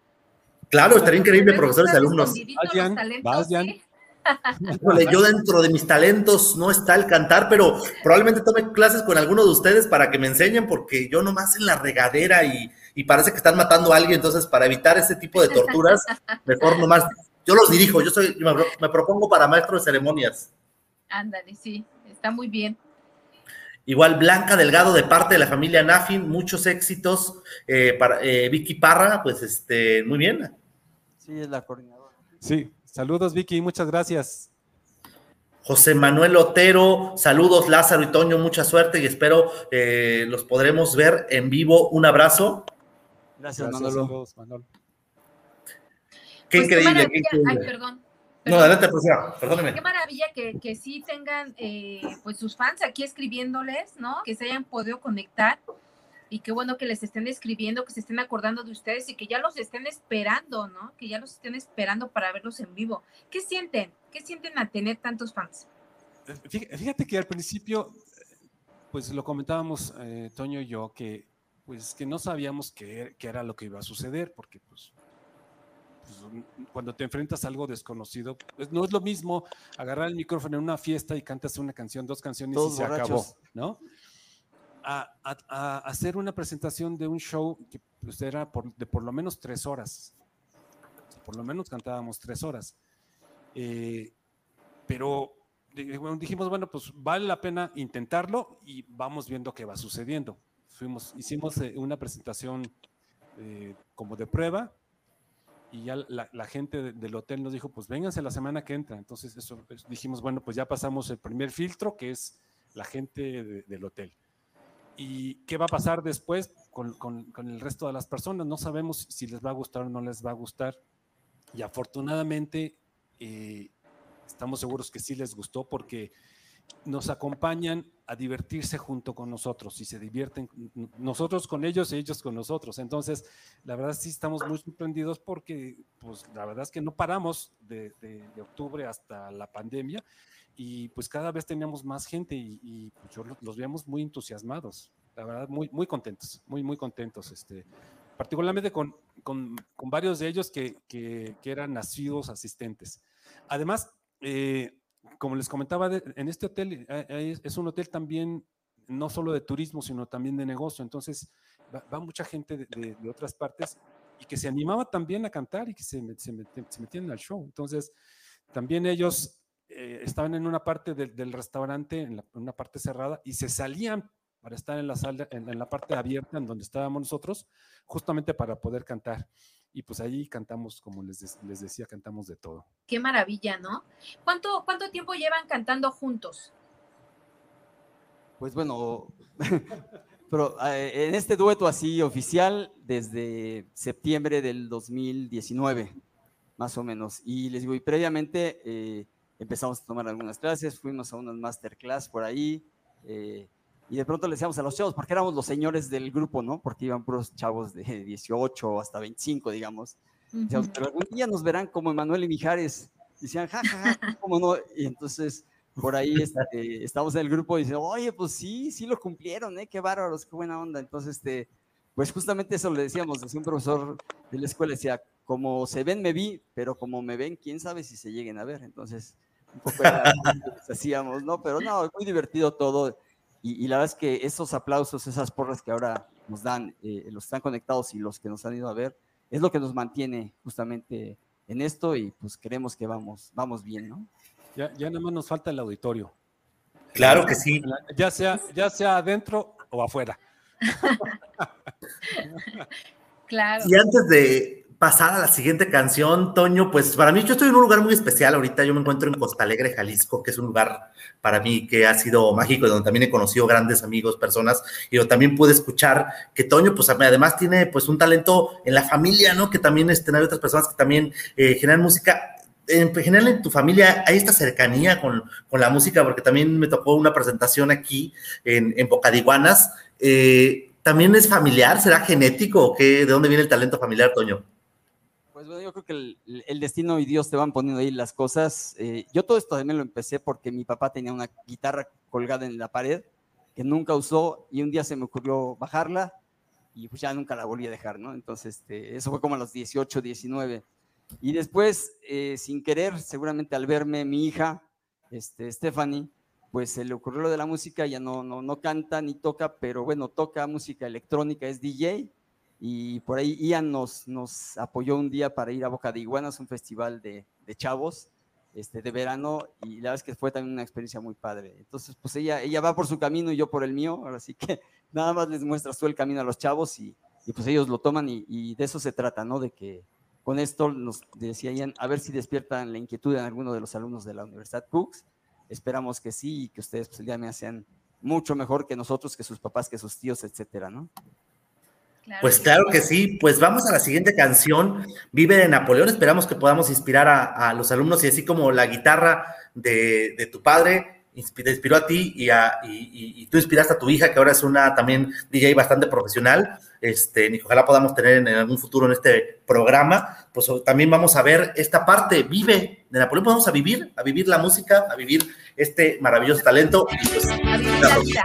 Claro, estaría increíble, profesores y alumnos. los Vayan, talentos, vayan. ¿sí? Híjole, yo dentro de mis talentos no está el cantar, pero probablemente tome clases con alguno de ustedes para que me enseñen, porque yo nomás en la regadera y, y parece que están matando a alguien, entonces para evitar ese tipo de torturas, mejor nomás, yo los dirijo, yo soy, me, me propongo para maestro de ceremonias. Ándale, sí, está muy bien. Igual Blanca Delgado de parte de la familia Nafin, muchos éxitos eh, para eh, Vicky Parra, pues este, muy bien. Sí, es la coordinadora. Sí, saludos Vicky, muchas gracias. José Manuel Otero, saludos Lázaro y Toño, mucha suerte y espero eh, los podremos ver en vivo. Un abrazo. Gracias, Gracias, Manolo. saludos, Manolo. Qué Pues increíble, qué. Ay, increíble. Perdón. No, adelante, profesora, perdóneme. Qué maravilla que, que sí tengan eh, pues sus fans aquí escribiéndoles, ¿no? Que se hayan podido conectar y qué bueno que les estén escribiendo, que se estén acordando de ustedes y que ya los estén esperando, ¿no? Que ya los estén esperando para verlos en vivo. ¿Qué sienten? ¿Qué sienten al tener tantos fans? Fí- Fíjate que al principio, pues lo comentábamos eh, Toño y yo, que pues que no sabíamos qué, qué era lo que iba a suceder, porque pues, pues, un- cuando te enfrentas a algo desconocido, pues no es lo mismo agarrar el micrófono en una fiesta y cantas una canción, dos canciones Todos y se acabó, borrachos. ¿no? A, a- a hacer una presentación de un show que pues, era por, de por lo menos tres horas. O sea, por lo menos cantábamos tres horas. Eh, pero dijimos, bueno, pues vale la pena intentarlo y vamos viendo qué va sucediendo. Fuimos, hicimos eh, una presentación eh, como de prueba y ya la, gente de- del hotel nos dijo, pues vénganse la semana que entra. Entonces pues, dijimos, bueno, pues ya pasamos el primer filtro, que es la gente de- del hotel. ¿Y qué va a pasar después con, con- con el resto de las personas? No sabemos si les va a gustar o no les va a gustar. Y afortunadamente eh, estamos seguros que sí les gustó porque nos acompañan a divertirse junto con nosotros y se divierten nosotros con ellos y ellos con nosotros. Entonces, la verdad sí estamos muy sorprendidos porque, pues, la verdad es que no paramos de, octubre hasta la pandemia y pues cada vez teníamos más gente y, y, pues, yo lo- los veíamos muy entusiasmados, la verdad, muy, muy contentos, muy, muy contentos. Este, particularmente con, con, con varios de ellos que, que, que eran nacidos asistentes. Además, eh, como les comentaba, en este hotel eh, eh, es un hotel también no solo de turismo, sino también de negocio. Entonces, va, mucha gente de, de- de otras partes y que se animaba también a cantar y que se, se, se metían al show. Entonces, también ellos eh, estaban en una parte del, del restaurante, en, la- en una parte cerrada, y se salían para estar en la sala, en, en la parte abierta, en donde estábamos nosotros, justamente para poder cantar. Y pues ahí cantamos, como les, les decía, cantamos de todo. Qué maravilla, ¿no? ¿Cuánto, cuánto tiempo llevan cantando juntos? Pues bueno, Pero eh, en este dueto así oficial desde septiembre del 2019, más o menos. Y les digo, y previamente eh, empezamos a tomar algunas clases, fuimos a unas masterclass por ahí. eh, y de pronto le decíamos a los chavos, porque éramos los señores del grupo, ¿no? Porque iban puros chavos de 18 hasta 25, digamos. Decíamos, pero algún día nos verán como Emanuel y Mijares. Decían, ja, ja, ja, ¿cómo no? Y entonces, por ahí este, estamos en el grupo y dicen, oye, pues sí, sí lo cumplieron, ¿eh? Qué bárbaros, qué buena onda. Entonces, este, pues justamente eso le decíamos, decía un profesor de la escuela, decía, como se ven, me vi, pero como me ven, quién sabe si se lleguen a ver. Entonces, un poco era lo que les hacíamos, ¿no? Pero no, muy divertido todo. Y, y la verdad es que esos aplausos, esas porras que ahora nos dan, eh, los que están conectados y los que nos han ido a ver, es lo que nos mantiene justamente en esto y pues creemos que vamos, vamos bien, ¿no? Ya, ya nada más nos falta el auditorio. Claro que sí. Ya sea, ya sea adentro o afuera. Claro. Y antes de pasar a la siguiente canción, Toño, pues para mí yo estoy en un lugar muy especial ahorita, yo me encuentro en Costa Alegre, Jalisco, que es un lugar para mí que ha sido mágico donde también he conocido grandes amigos, personas, y donde también pude escuchar que Toño, pues además tiene pues un talento en la familia, ¿no? Que también este, hay otras personas que también eh, generan música. En general en tu familia hay esta cercanía con, con, la música, porque también me tocó una presentación aquí en, en Boca de Iguanas. Eh, ¿También es familiar? ¿Será genético o qué? ¿De dónde viene el talento familiar, Toño? Pues bueno, yo creo que el, el, destino y Dios te van poniendo ahí las cosas. Eh, yo todo esto también lo empecé porque mi papá tenía una guitarra colgada en la pared que nunca usó y un día se me ocurrió bajarla y pues ya nunca la volví a dejar, ¿no? Entonces, este, eso fue como a los 18, 19. Y después, eh, sin querer, seguramente al verme mi hija, este, Stephanie, pues se le ocurrió lo de la música, ya no, no, no canta ni toca, pero bueno, toca música electrónica, es DJ y por ahí Ian nos, nos apoyó un día para ir a Boca de Iguanas, un festival de, de, chavos este, de verano, y la verdad es que fue también una experiencia muy padre. Entonces, pues ella, ella va por su camino y yo por el mío, así que nada más les muestras tú el camino a los chavos y, y pues ellos lo toman y, y, de eso se trata, ¿no? De que con esto nos decía Ian, a ver si despiertan la inquietud en alguno de los alumnos de la Universidad Cooks. Esperamos que sí y que ustedes pues, de mañana sean mucho mejor que nosotros, que sus papás, que sus tíos, etcétera, ¿no? Claro pues claro que sí. Pues vamos a la siguiente canción, Vive de Napoleón. Esperamos que podamos inspirar a, a los alumnos y así como la guitarra de, de tu padre te inspiró a ti y, a, y, y, tú inspiraste a tu hija, que ahora es una también DJ bastante profesional. Este, y ojalá podamos tener en, algún futuro en este programa. Pues también vamos a ver esta parte, Vive de Napoleón. Vamos a vivir, a vivir la música, a vivir este maravilloso talento. Y pues, a vivir la vida.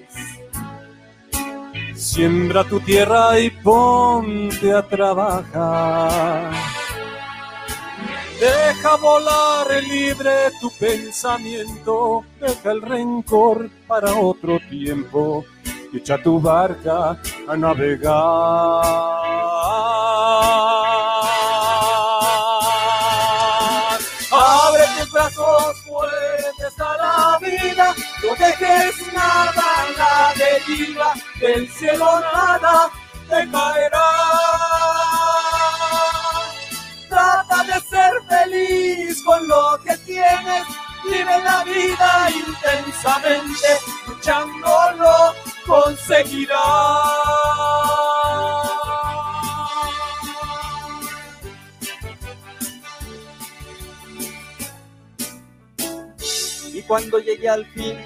Siembra tu tierra y ponte a trabajar. Deja volar libre tu pensamiento, deja el rencor para otro tiempo y echa tu barca a navegar. Abre tus brazos fuertes a la vida, no dejes nada la deriva, del cielo nada te caerá. Trata de ser feliz con lo que tienes, vive la vida intensamente, luchándolo conseguirás. Cuando llegue al fin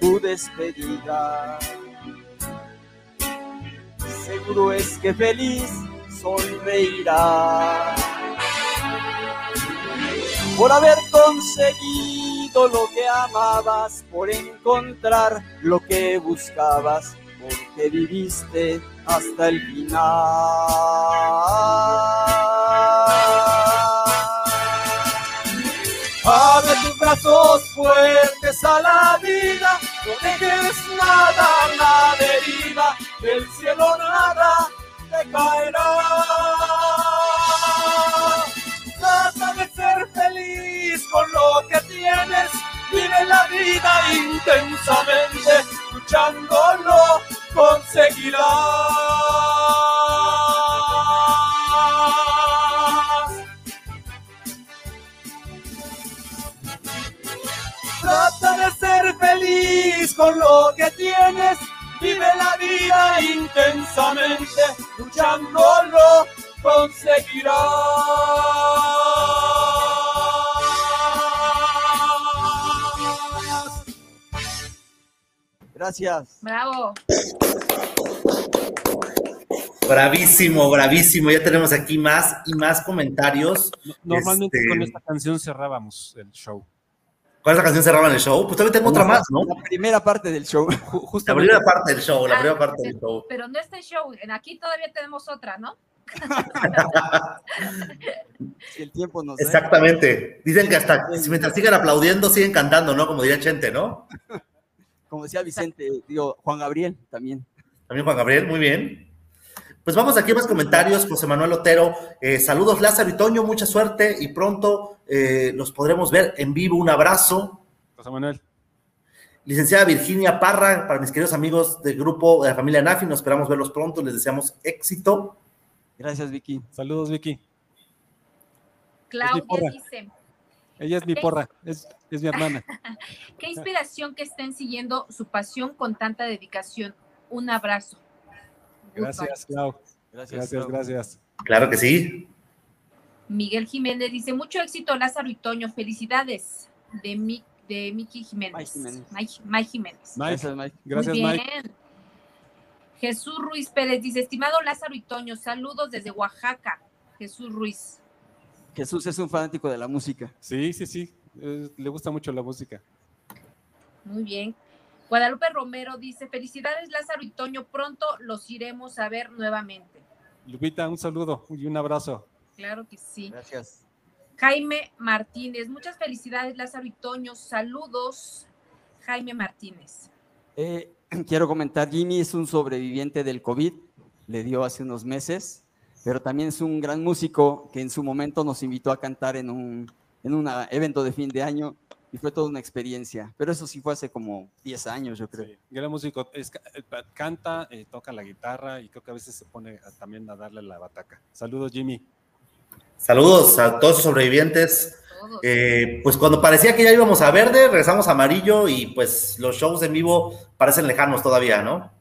tu despedida. Seguro es que feliz sonreirá por haber conseguido lo que amabas por encontrar lo que buscabas, porque viviste hasta el final. Abre tus brazos fuertes a la vida, no dejes nada a la deriva, del cielo nada te caerá. Trata de ser feliz con lo que tienes, vive la vida intensamente, luchándolo conseguirás. Trata de ser feliz con lo que tienes. Vive la vida intensamente, luchándolo conseguirás. Gracias. Bravo. Bravísimo, bravísimo. Ya tenemos aquí más y más comentarios. Normalmente Este, con esta canción cerrábamos el show. ¿Cuál es la canción cerrada en el show? Pues todavía tengo otra más, ¿no? La primera parte del show. La primera parte del show, la Ah, primera parte sí, del show. Pero no este show, en aquí todavía tenemos otra, ¿no? Si el tiempo nos da. Exactamente. Dicen que hasta mientras sigan aplaudiendo, siguen cantando, ¿no? Como diría Chente, ¿no? Como decía Vicente, digo, Juan Gabriel también. También Juan Gabriel, muy bien. Pues vamos aquí a más comentarios. José Manuel Otero, eh, saludos Lázaro y Toño, mucha suerte y pronto eh, los podremos ver en vivo. Un abrazo. José Manuel. Licenciada Virginia Parra, para mis queridos amigos del grupo de la familia Nafi, nos esperamos verlos pronto, les deseamos éxito. Gracias, Vicky. Saludos, Vicky. Claudia dice, Ella es mi porra, es, es mi hermana. qué inspiración que estén siguiendo su pasión con tanta dedicación. Un abrazo. Gracias, Clau. Gracias, Gracias, Clau. gracias. Claro que sí. Miguel Jiménez dice, mucho éxito Lázaro y Toño, felicidades. De, Mi, de Miki Jiménez. Mike Jiménez. Mike, Mike Jiménez. Mike, Gracias, Mike. gracias, Muy Mike. bien. Jesús Ruiz Pérez dice, estimado Lázaro y Toño, saludos desde Oaxaca. Jesús Ruiz. Jesús es un fanático de la música. Sí, sí, sí. eh, le gusta mucho la música. Muy bien. Guadalupe Romero dice, felicidades Lázaro y Toño, pronto los iremos a ver nuevamente. Lupita, un saludo y un abrazo. Claro que sí. Gracias. Jaime Martínez, muchas felicidades Lázaro y Toño, saludos. Jaime Martínez. Eh, quiero comentar, Jimmy es un sobreviviente del COVID, le dio hace unos meses, pero también es un gran músico que en su momento nos invitó a cantar en un, en un evento de fin de año y fue toda una experiencia. Pero eso sí fue hace como 10 años, yo creo. Sí, gran músico. es ca- eh, canta, eh, toca la guitarra y creo que a veces se pone a- también a darle la bataca. Saludos, Jimmy. Saludos a todos los sobrevivientes. Eh, pues cuando parecía que ya íbamos a verde, regresamos a amarillo y pues los shows en vivo parecen lejanos todavía, ¿no?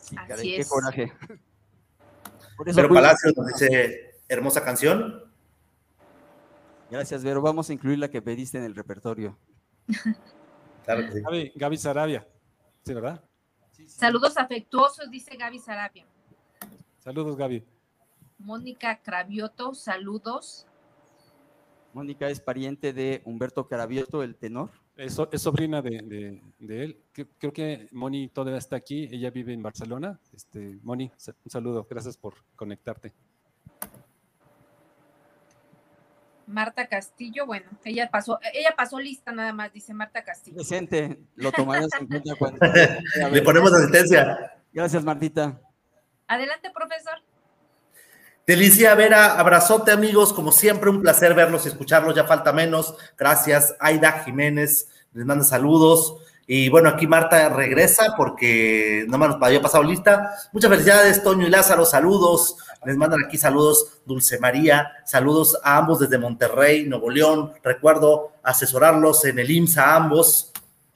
Sí, Así caray, qué es. coraje. Por eso, Pero pues, Palacio nos dice, hermosa canción. Gracias, Vero. Vamos a incluir la que pediste en el repertorio. Claro que sí. Gaby, Gaby Sarabia. Sí, ¿verdad? Saludos afectuosos, dice Gaby Sarabia. Saludos, Gaby. Mónica Cravioto, saludos. Mónica es pariente de Humberto Carabioto, el tenor. Es, so- es sobrina de, de- de él. Creo que Moni todavía está aquí. Ella vive en Barcelona. Este, Moni, un saludo. Gracias por conectarte. Marta Castillo, bueno, ella pasó, ella pasó lista nada más, dice Marta Castillo. Presente, lo tomaremos en cuenta cuando. Le ponemos asistencia. Gracias, Martita. Adelante, profesor. Delicia Vera, abrazote amigos, como siempre un placer verlos y escucharlos, ya falta menos. Gracias, Aida Jiménez, les manda saludos. Y bueno, aquí Marta regresa porque no me nos había pasado lista. Muchas felicidades, Toño y Lázaro, saludos. Les mandan aquí saludos, Dulce María, saludos a ambos desde Monterrey, Nuevo León. Recuerdo asesorarlos en el IMSS a ambos.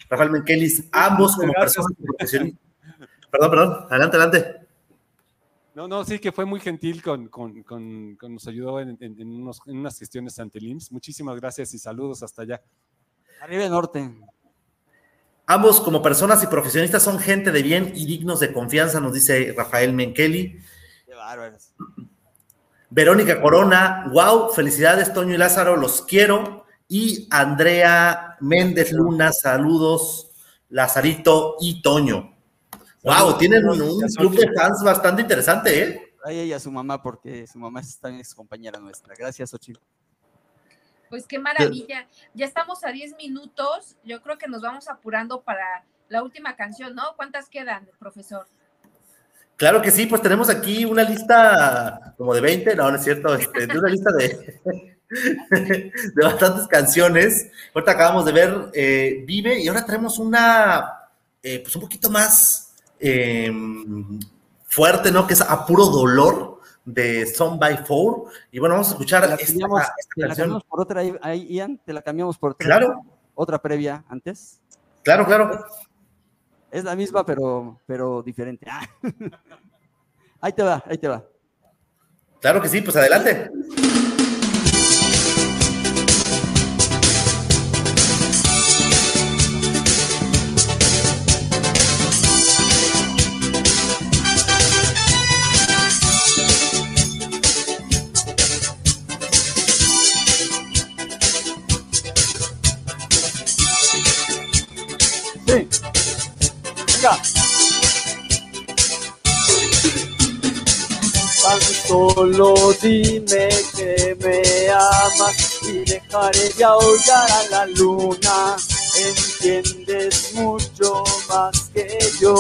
Rafael Menkelis, ambos como personas profesionistas. Perdón, perdón, adelante, adelante. No, no, sí, que fue muy gentil con, con, con- con- nos ayudó en, en- en unos- en unas gestiones ante el IMSS. Muchísimas gracias y saludos hasta allá. Arriba norte. Ambos como personas y profesionistas son gente de bien y dignos de confianza, nos dice Rafael Menkeli. Qué bárbaros. Verónica Corona, wow, felicidades Toño y Lázaro, los quiero y Andrea Méndez Luna, saludos, Lazarito y Toño. Wow, tienen un, un club de fans bastante interesante, ¿eh? A ella y a su mamá, porque su mamá es también es compañera nuestra. Gracias, Ochil. Pues qué maravilla. Ya estamos a 10 minutos. Yo creo que nos vamos apurando para la última canción, ¿no? ¿Cuántas quedan, profesor? Claro que sí, pues tenemos aquí una lista como de 20, no, no es cierto, este, de una lista de, de bastantes canciones. Ahorita acabamos de ver eh, Vive y ahora tenemos una, eh, pues un poquito más eh, fuerte, ¿no? Que es A Puro Dolor de Son by Four. Y bueno, vamos a escuchar la esta, cambiamos, esta te la canción. cambiamos por otra, ahí, ahí, Ian, te la cambiamos por otra. Claro. Otra previa antes. Claro, claro. Es la misma, pero, pero diferente. Ah. Ahí te va, ahí te va. Claro que sí, pues adelante. Tan solo dime que me amas y dejaré de ahogar a la luna. Entiendes mucho más que yo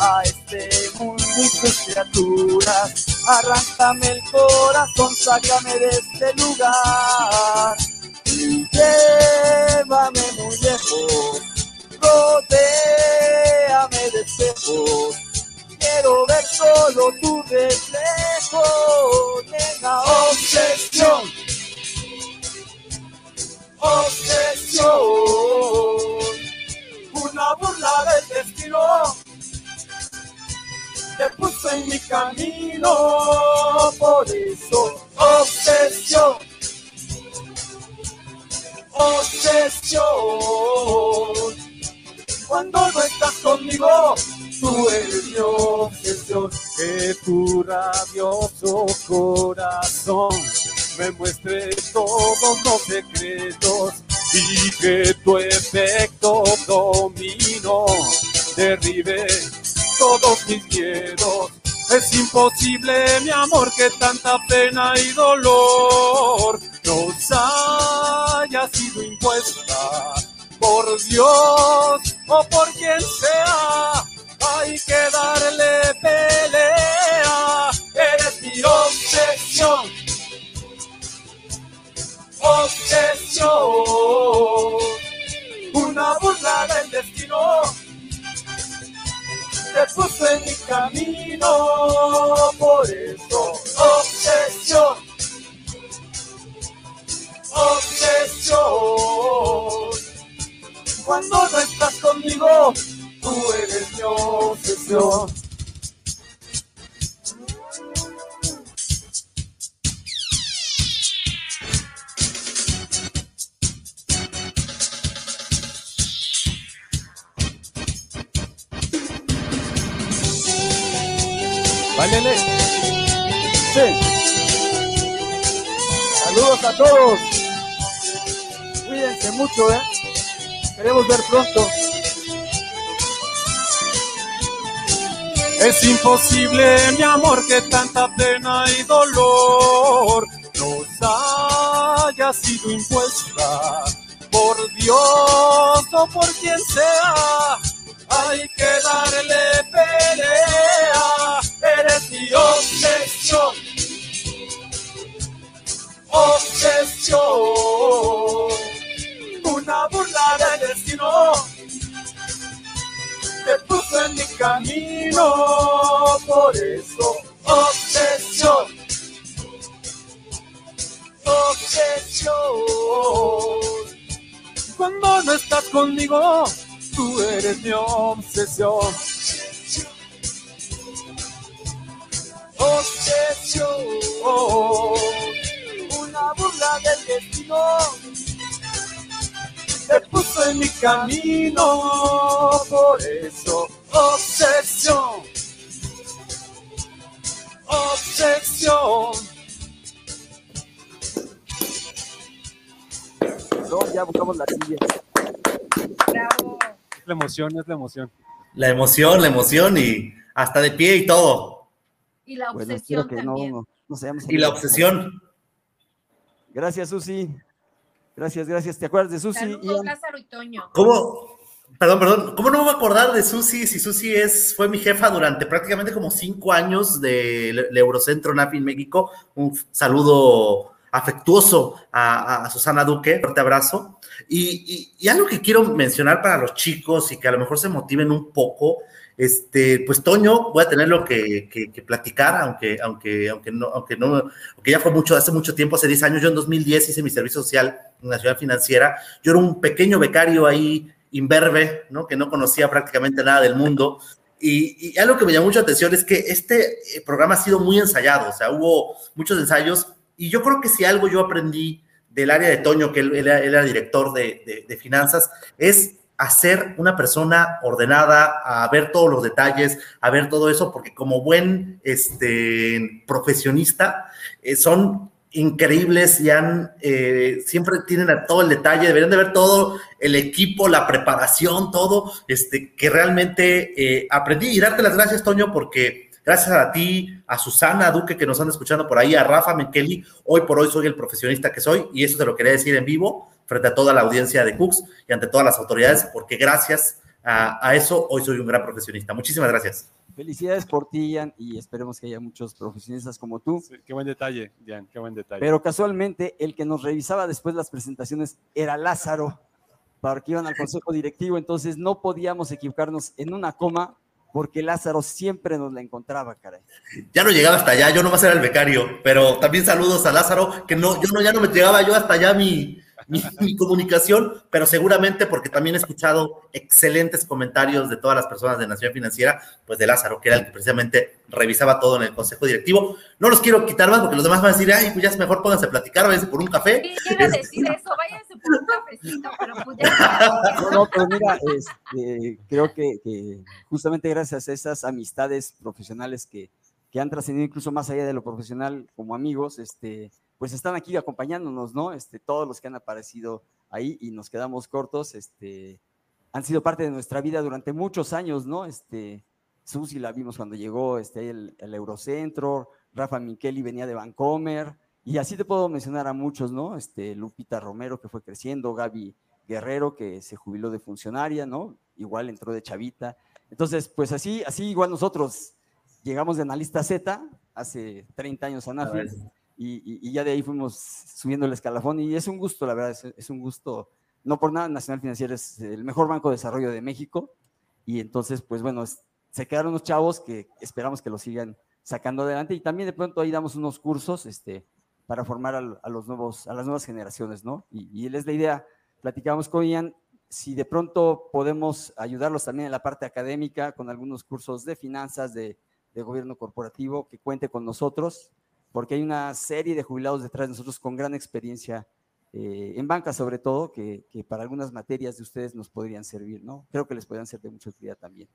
a este mundo y sus criaturas. Arráncame el corazón, sácame de este lugar y llévame muy lejos. Rodéame de espejos quiero ver solo tu reflejo, nena, obsesión, obsesión, una burla del destino te puso en mi camino, por eso, obsesión, obsesión, cuando no estás conmigo. Tú eres mi obsesión, que tu rabioso corazón me muestre todos los secretos y que tu efecto dominó. Derribe todos mis miedos. Es imposible, mi amor, que tanta pena y dolor nos haya sido impuesta por Dios o por quien sea hay que darle pelea. Eres mi obsesión, obsesión, una burla del destino. Te puso en mi camino, por eso, obsesión, obsesión. Cuando no estás conmigo, tú eres mi obsesión. Báilele. Sí. Saludos a todos. Cuídense mucho, ¿eh? Queremos ver pronto. Es imposible, mi amor, que tanta pena y dolor nos haya sido impuesta por Dios o por quien sea. Hay que darle pelea. Eres mi obsesión. Obsesión. Una burla del destino te puso en mi camino, por eso obsesión, obsesión. Cuando no estás conmigo, tú eres mi obsesión. Obsesión, una burla del destino te puso en mi camino, por eso obsesión, obsesión. ya buscamos la silla. Bravo. Es la emoción, es la emoción. La emoción, la emoción y hasta de pie y todo. Y la obsesión también. no, no Y la obsesión. Gracias, Susi. Gracias, gracias. ¿Te acuerdas de Susi? Saludos, Ian? Lázaro y Toño. ¿Cómo? Perdón, perdón. ¿Cómo no me voy a acordar de Susi? Si Susi es, fue mi jefa durante prácticamente como cinco años del de Eurocentro NAFI en México. Un saludo afectuoso a, a Susana Duque. Fuerte abrazo. Y, y, y, algo que quiero mencionar para los chicos y que a lo mejor se motiven un poco. Este, pues Toño, voy a tenerlo que, que, que platicar, aunque, aunque, aunque no, aunque no, aunque ya fue mucho, hace mucho tiempo, hace 10 años, yo en 2010 hice mi servicio social en la ciudad financiera. Yo era un pequeño becario ahí imberbe, ¿no? Que no conocía prácticamente nada del mundo. Y, y, algo que me llamó mucha atención es que este programa ha sido muy ensayado, o sea, hubo muchos ensayos y yo creo que si algo yo aprendí del área de Toño, que él, él, él era director de, de, de, finanzas, es hacer una persona ordenada, a ver todos los detalles, a ver todo eso, porque como buen este, profesionista, eh, son increíbles y han, eh, siempre tienen a todo el detalle, deberían de ver todo el equipo, la preparación, todo, este, que realmente eh, aprendí. Y darte las gracias, Toño, porque gracias a ti, a Susana, a Duque, que nos han escuchando por ahí, a Rafa Mekeli, hoy por hoy soy el profesionista que soy y eso te lo quería decir en vivo frente a toda la audiencia de Cooks y ante todas las autoridades, porque gracias a, a eso hoy soy un gran profesionista. Muchísimas gracias. Felicidades por ti, Ian, y esperemos que haya muchos profesionistas como tú. Sí, qué buen detalle, Ian, qué buen detalle. Pero casualmente, el que nos revisaba después las presentaciones era Lázaro, para que iban al consejo directivo, entonces no podíamos equivocarnos en una coma, porque Lázaro siempre nos la encontraba, caray. Ya no llegaba hasta allá, yo nomás era el becario, pero también saludos a Lázaro, que no, yo no, ya no me llegaba yo hasta allá mi, mi, mi, comunicación, pero seguramente porque también he escuchado excelentes comentarios de todas las personas de Nación Financiera, pues de Lázaro, que era el que precisamente revisaba todo en el consejo directivo. No los quiero quitar más porque los demás van a decir, ay, pues ya mejor pónganse a platicar, váyanse por un café. Sí, iba a decir eso, váyanse por un cafecito, pero pues ya. No, no, pero mira, este, creo que, que, justamente gracias a esas amistades profesionales que, que han trascendido incluso más allá de lo profesional como amigos, este, pues están aquí acompañándonos, ¿no? Este, todos los que han aparecido ahí y nos quedamos cortos, este, han sido parte de nuestra vida durante muchos años, ¿no? Este, Susi la vimos cuando llegó este, el, el Eurocentro, Rafa Micheli venía de Vancomer, y así te puedo mencionar a muchos, ¿no? Este, Lupita Romero que fue creciendo, Gaby Guerrero que se jubiló de funcionaria, ¿no? Igual entró de chavita. Entonces, pues así, así igual nosotros llegamos de analista Z hace 30 años a NAFI. Y, ya de ahí fuimos subiendo el escalafón y es un gusto, la verdad, es, un gusto. No por nada, Nacional Financiero es el mejor banco de desarrollo de México y entonces, pues bueno, se quedaron unos chavos que esperamos que lo sigan sacando adelante y también de pronto ahí damos unos cursos este, para formar a, los nuevos, a las nuevas generaciones, ¿no? Y, y él es la idea, platicamos con Ian, si de pronto podemos ayudarlos también en la parte académica con algunos cursos de finanzas, de, de gobierno corporativo, que cuente con nosotros porque hay una serie de jubilados detrás de nosotros con gran experiencia eh, en banca sobre todo, que, que, para algunas materias de ustedes nos podrían servir, ¿no? Creo que les podrían ser de mucha utilidad también.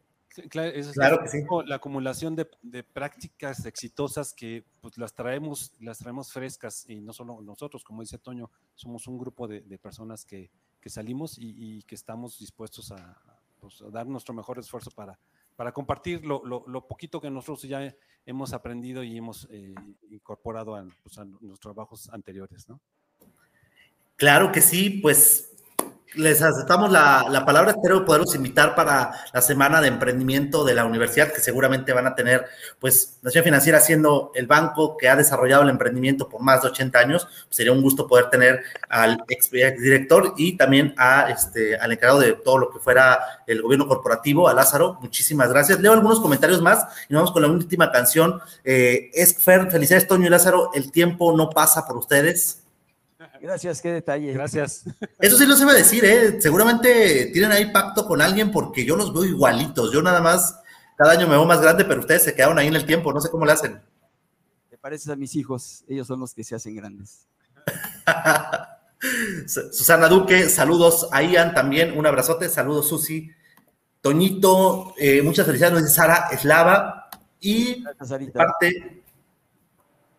Claro, es claro que sí. La acumulación de, de, prácticas exitosas que pues, las traemos, las traemos frescas y no solo nosotros, como dice Toño, somos un grupo de, de personas que, que salimos y, y, que estamos dispuestos a, pues, a dar nuestro mejor esfuerzo para, para compartir lo, poquito que nosotros ya hemos aprendido y hemos eh, incorporado a, pues, a, nuestros trabajos anteriores, ¿no? Claro que sí, pues les aceptamos la, la, palabra, espero poderlos invitar para la semana de emprendimiento de la universidad, que seguramente van a tener, pues, Nación Financiera siendo el banco que ha desarrollado el emprendimiento por más de 80 años, sería un gusto poder tener al exdirector y también a, este, al encargado de todo lo que fuera el gobierno corporativo, a Lázaro, muchísimas gracias. Leo algunos comentarios más y vamos con la última canción. Eh, es Fer, felicidades Toño y Lázaro, el tiempo no pasa por ustedes. Gracias, qué detalle. Gracias. Eso sí lo se va a decir, ¿eh? Seguramente tienen ahí pacto con alguien porque yo los veo igualitos. Yo nada más, cada año me veo más grande, pero ustedes se quedaron ahí en el tiempo. No sé cómo le hacen. Te pareces a mis hijos. Ellos son los que se hacen grandes. Susana Duque, saludos a Ian también. Un abrazote. Saludos, Susi. Toñito, eh, muchas felicidades. Nos dice Sara Eslava. Y Gracias, parte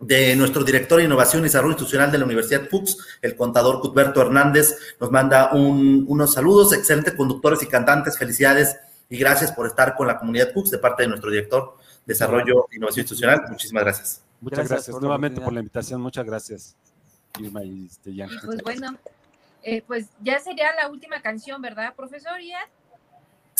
de nuestro director de Innovación y Desarrollo Institucional de la Universidad FUX, el contador Cuthberto Hernández, nos manda unos saludos, excelentes conductores y cantantes, felicidades y gracias por estar con la comunidad FUX de parte de nuestro director de Desarrollo e Innovación Institucional. Muchísimas gracias. Muchas gracias, nuevamente por la invitación, muchas gracias. Este, y pues bueno, eh, pues ya sería la última canción, ¿verdad, profesor Ian?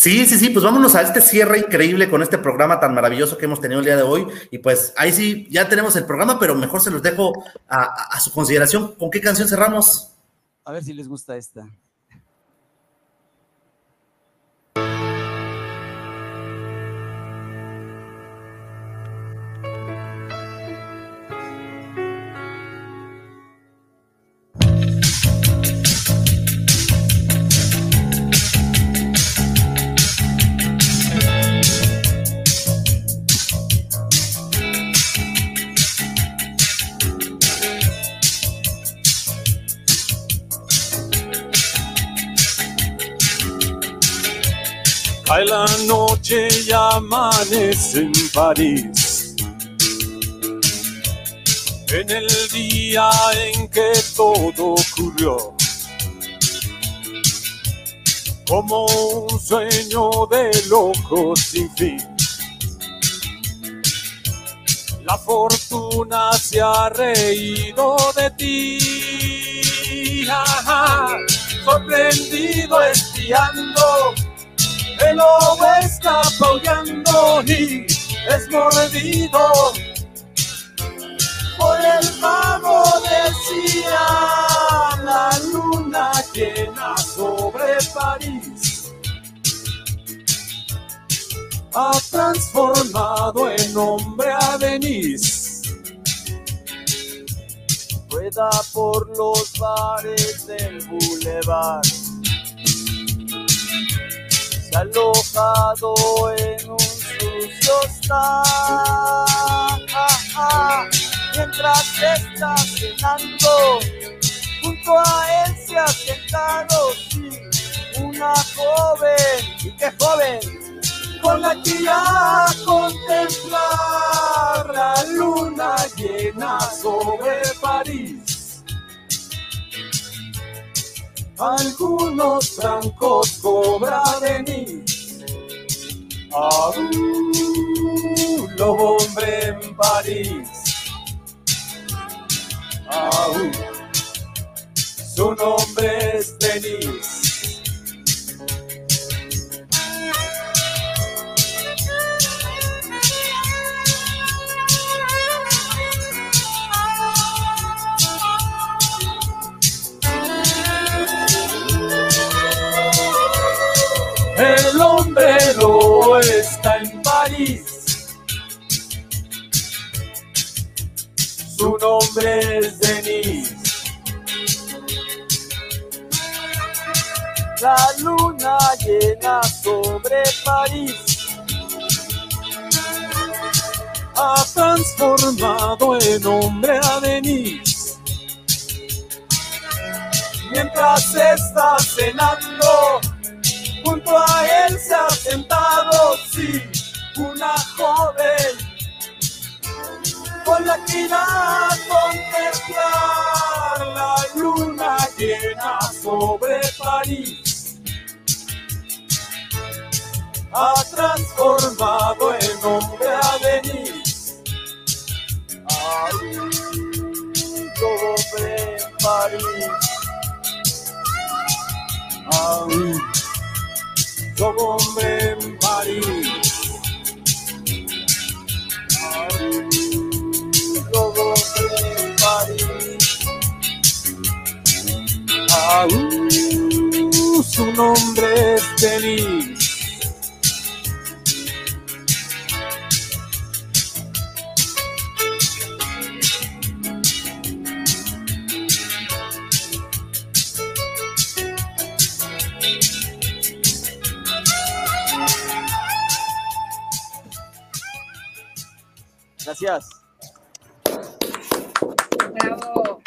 Sí, sí, sí, pues vámonos a este cierre increíble con este programa tan maravilloso que hemos tenido el día de hoy. Y pues ahí sí, ya tenemos el programa, pero mejor se los dejo a, a su consideración. ¿Con qué canción cerramos? A ver si les gusta esta. Y amanece en París. En el día en que todo ocurrió. Como un sueño de loco sin fin. La fortuna se ha reído de ti. sorprendido espiando el lobo está y es mordido por el mago decía la luna llena sobre París ha transformado en hombre a Denise. Rueda por los bares del boulevard alojado en un sucio está. Mientras está cenando, junto a él se ha sentado sí, una joven, y qué joven, con la que a contemplar la luna llena sobre París. Algunos francos cobra mí. Aún lobo hombre en París. Aún su nombre es Denis. No está en París. Su nombre es Denis. La luna llena sobre París ha transformado en hombre a Denis. Mientras está cenando Junto a él se ha sentado, sí, una joven con la que a contemplar la luna llena sobre París. Ha transformado en hombre a venir. Ay, hombre en París. Ay, como hombre en París. Como hombre en París. Aún su nombre es Denis. Gracias. Bravo.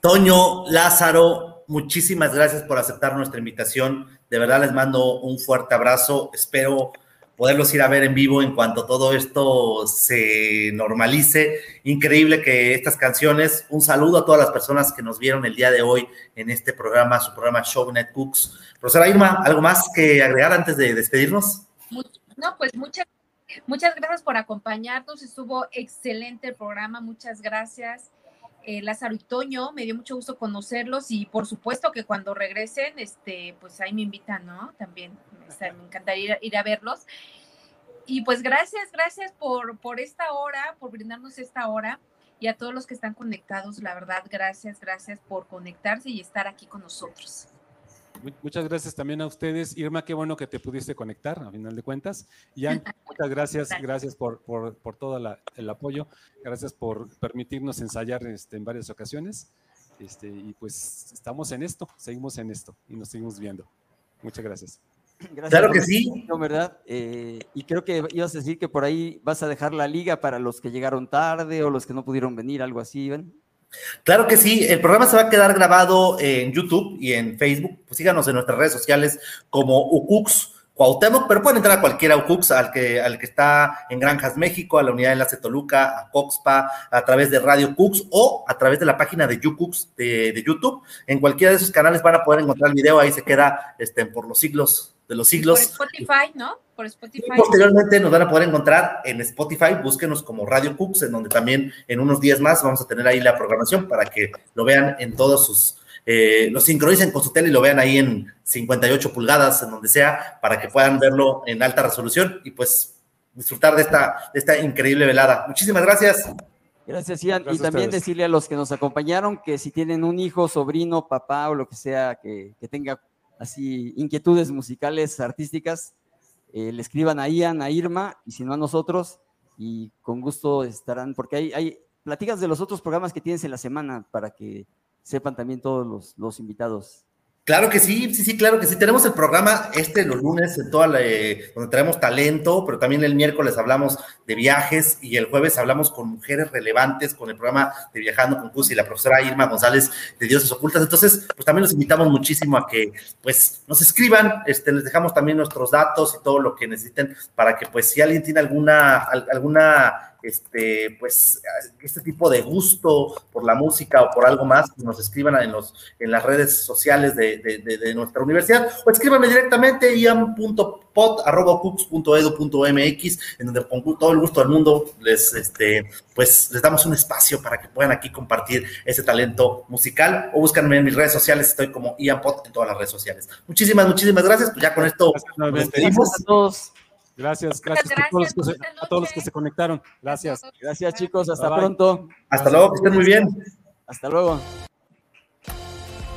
Toño, Lázaro, muchísimas gracias por aceptar nuestra invitación. De verdad les mando un fuerte abrazo. Espero poderlos ir a ver en vivo en cuanto todo esto se normalice. Increíble que estas canciones, un saludo a todas las personas que nos vieron el día de hoy en este programa, su programa Show Net Cooks. Profesora Irma, ¿algo más que agregar antes de despedirnos? No, pues muchas, muchas gracias por acompañarnos, estuvo excelente el programa, muchas gracias. Eh, Lázaro y Toño, me dio mucho gusto conocerlos y por supuesto que cuando regresen, este, pues ahí me invitan, ¿no? También me, encantaría ir, a verlos. Y pues gracias, gracias por, por esta hora, por brindarnos esta hora y a todos los que están conectados, la verdad, gracias, gracias por conectarse y estar aquí con nosotros. Muchas gracias también a ustedes. Irma, qué bueno que te pudiste conectar, a final de cuentas. Jan, muchas gracias, gracias por, por, todo el apoyo, gracias por permitirnos ensayar este, en varias ocasiones. Este, y pues estamos en esto, seguimos en esto y nos seguimos viendo. Muchas gracias. claro que sí. ¿verdad? Eh, y creo que ibas a decir que por ahí vas a dejar la liga para los que llegaron tarde o los que no pudieron venir, algo así, ¿ven? Claro que sí, el programa se va a quedar grabado en YouTube y en Facebook. Pues síganos en nuestras redes sociales como Ucux Cuauhtémoc, pero pueden entrar a cualquiera Ucux, al que, al que está en Granjas México, a la unidad de enlace Toluca, a Coxpa, a través de Radio Cux o a través de la página de YouCux de, de YouTube. En cualquiera de esos canales van a poder encontrar el video, ahí se queda este, por los siglos de los siglos. Por Spotify, ¿no? Por Spotify. posteriormente nos van a poder encontrar en Spotify, búsquenos como Radio Cooks, en donde también en unos días más vamos a tener ahí la programación para que lo vean en todos sus, eh, lo sincronicen con su tele y lo vean ahí en 58 pulgadas, en donde sea, para que puedan verlo en alta resolución y pues disfrutar de esta, de esta increíble velada. Muchísimas gracias. Gracias, Ian. y también decirle a los que nos acompañaron que si tienen un hijo, sobrino, papá o lo que sea que, que tenga así inquietudes musicales, artísticas, eh, le escriban a Ian, a Irma, y si no a nosotros, y con gusto estarán, porque hay, hay platicas de los otros programas que tienes en la semana para que sepan también todos los, los invitados. Claro que sí, sí, sí, claro que sí. Tenemos el programa este los lunes, en toda eh, donde traemos talento, pero también el miércoles hablamos de viajes y el jueves hablamos con mujeres relevantes con el programa de Viajando con Cus y la profesora Irma González de Dioses Ocultas. Entonces, pues también los invitamos muchísimo a que pues nos escriban, este, les dejamos también nuestros datos y todo lo que necesiten para que pues si alguien tiene alguna, alguna este, pues, este tipo de gusto por la música o por algo más, pues nos escriban en, los, en las redes sociales de, de, nuestra universidad o escríbanme directamente iam.pot.cux.edu.mx en donde con todo el gusto del mundo les, este, pues, les damos un espacio para que puedan aquí compartir ese talento musical o búscanme en mis redes sociales, estoy como iam.pot en todas las redes sociales. Muchísimas, muchísimas gracias, pues ya con esto nos despedimos. a todos. Gracias, gracias, a, todos los que se, conectaron. Gracias. Gracias, chicos. Hasta pronto. Hasta luego, que estén muy bien. Hasta luego.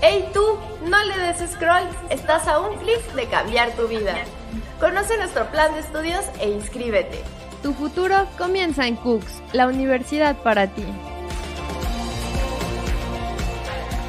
Hey tú, no le des scroll, estás a un clic de cambiar tu vida. Conoce nuestro plan de estudios e inscríbete. Tu futuro comienza en Cooks, la universidad para ti.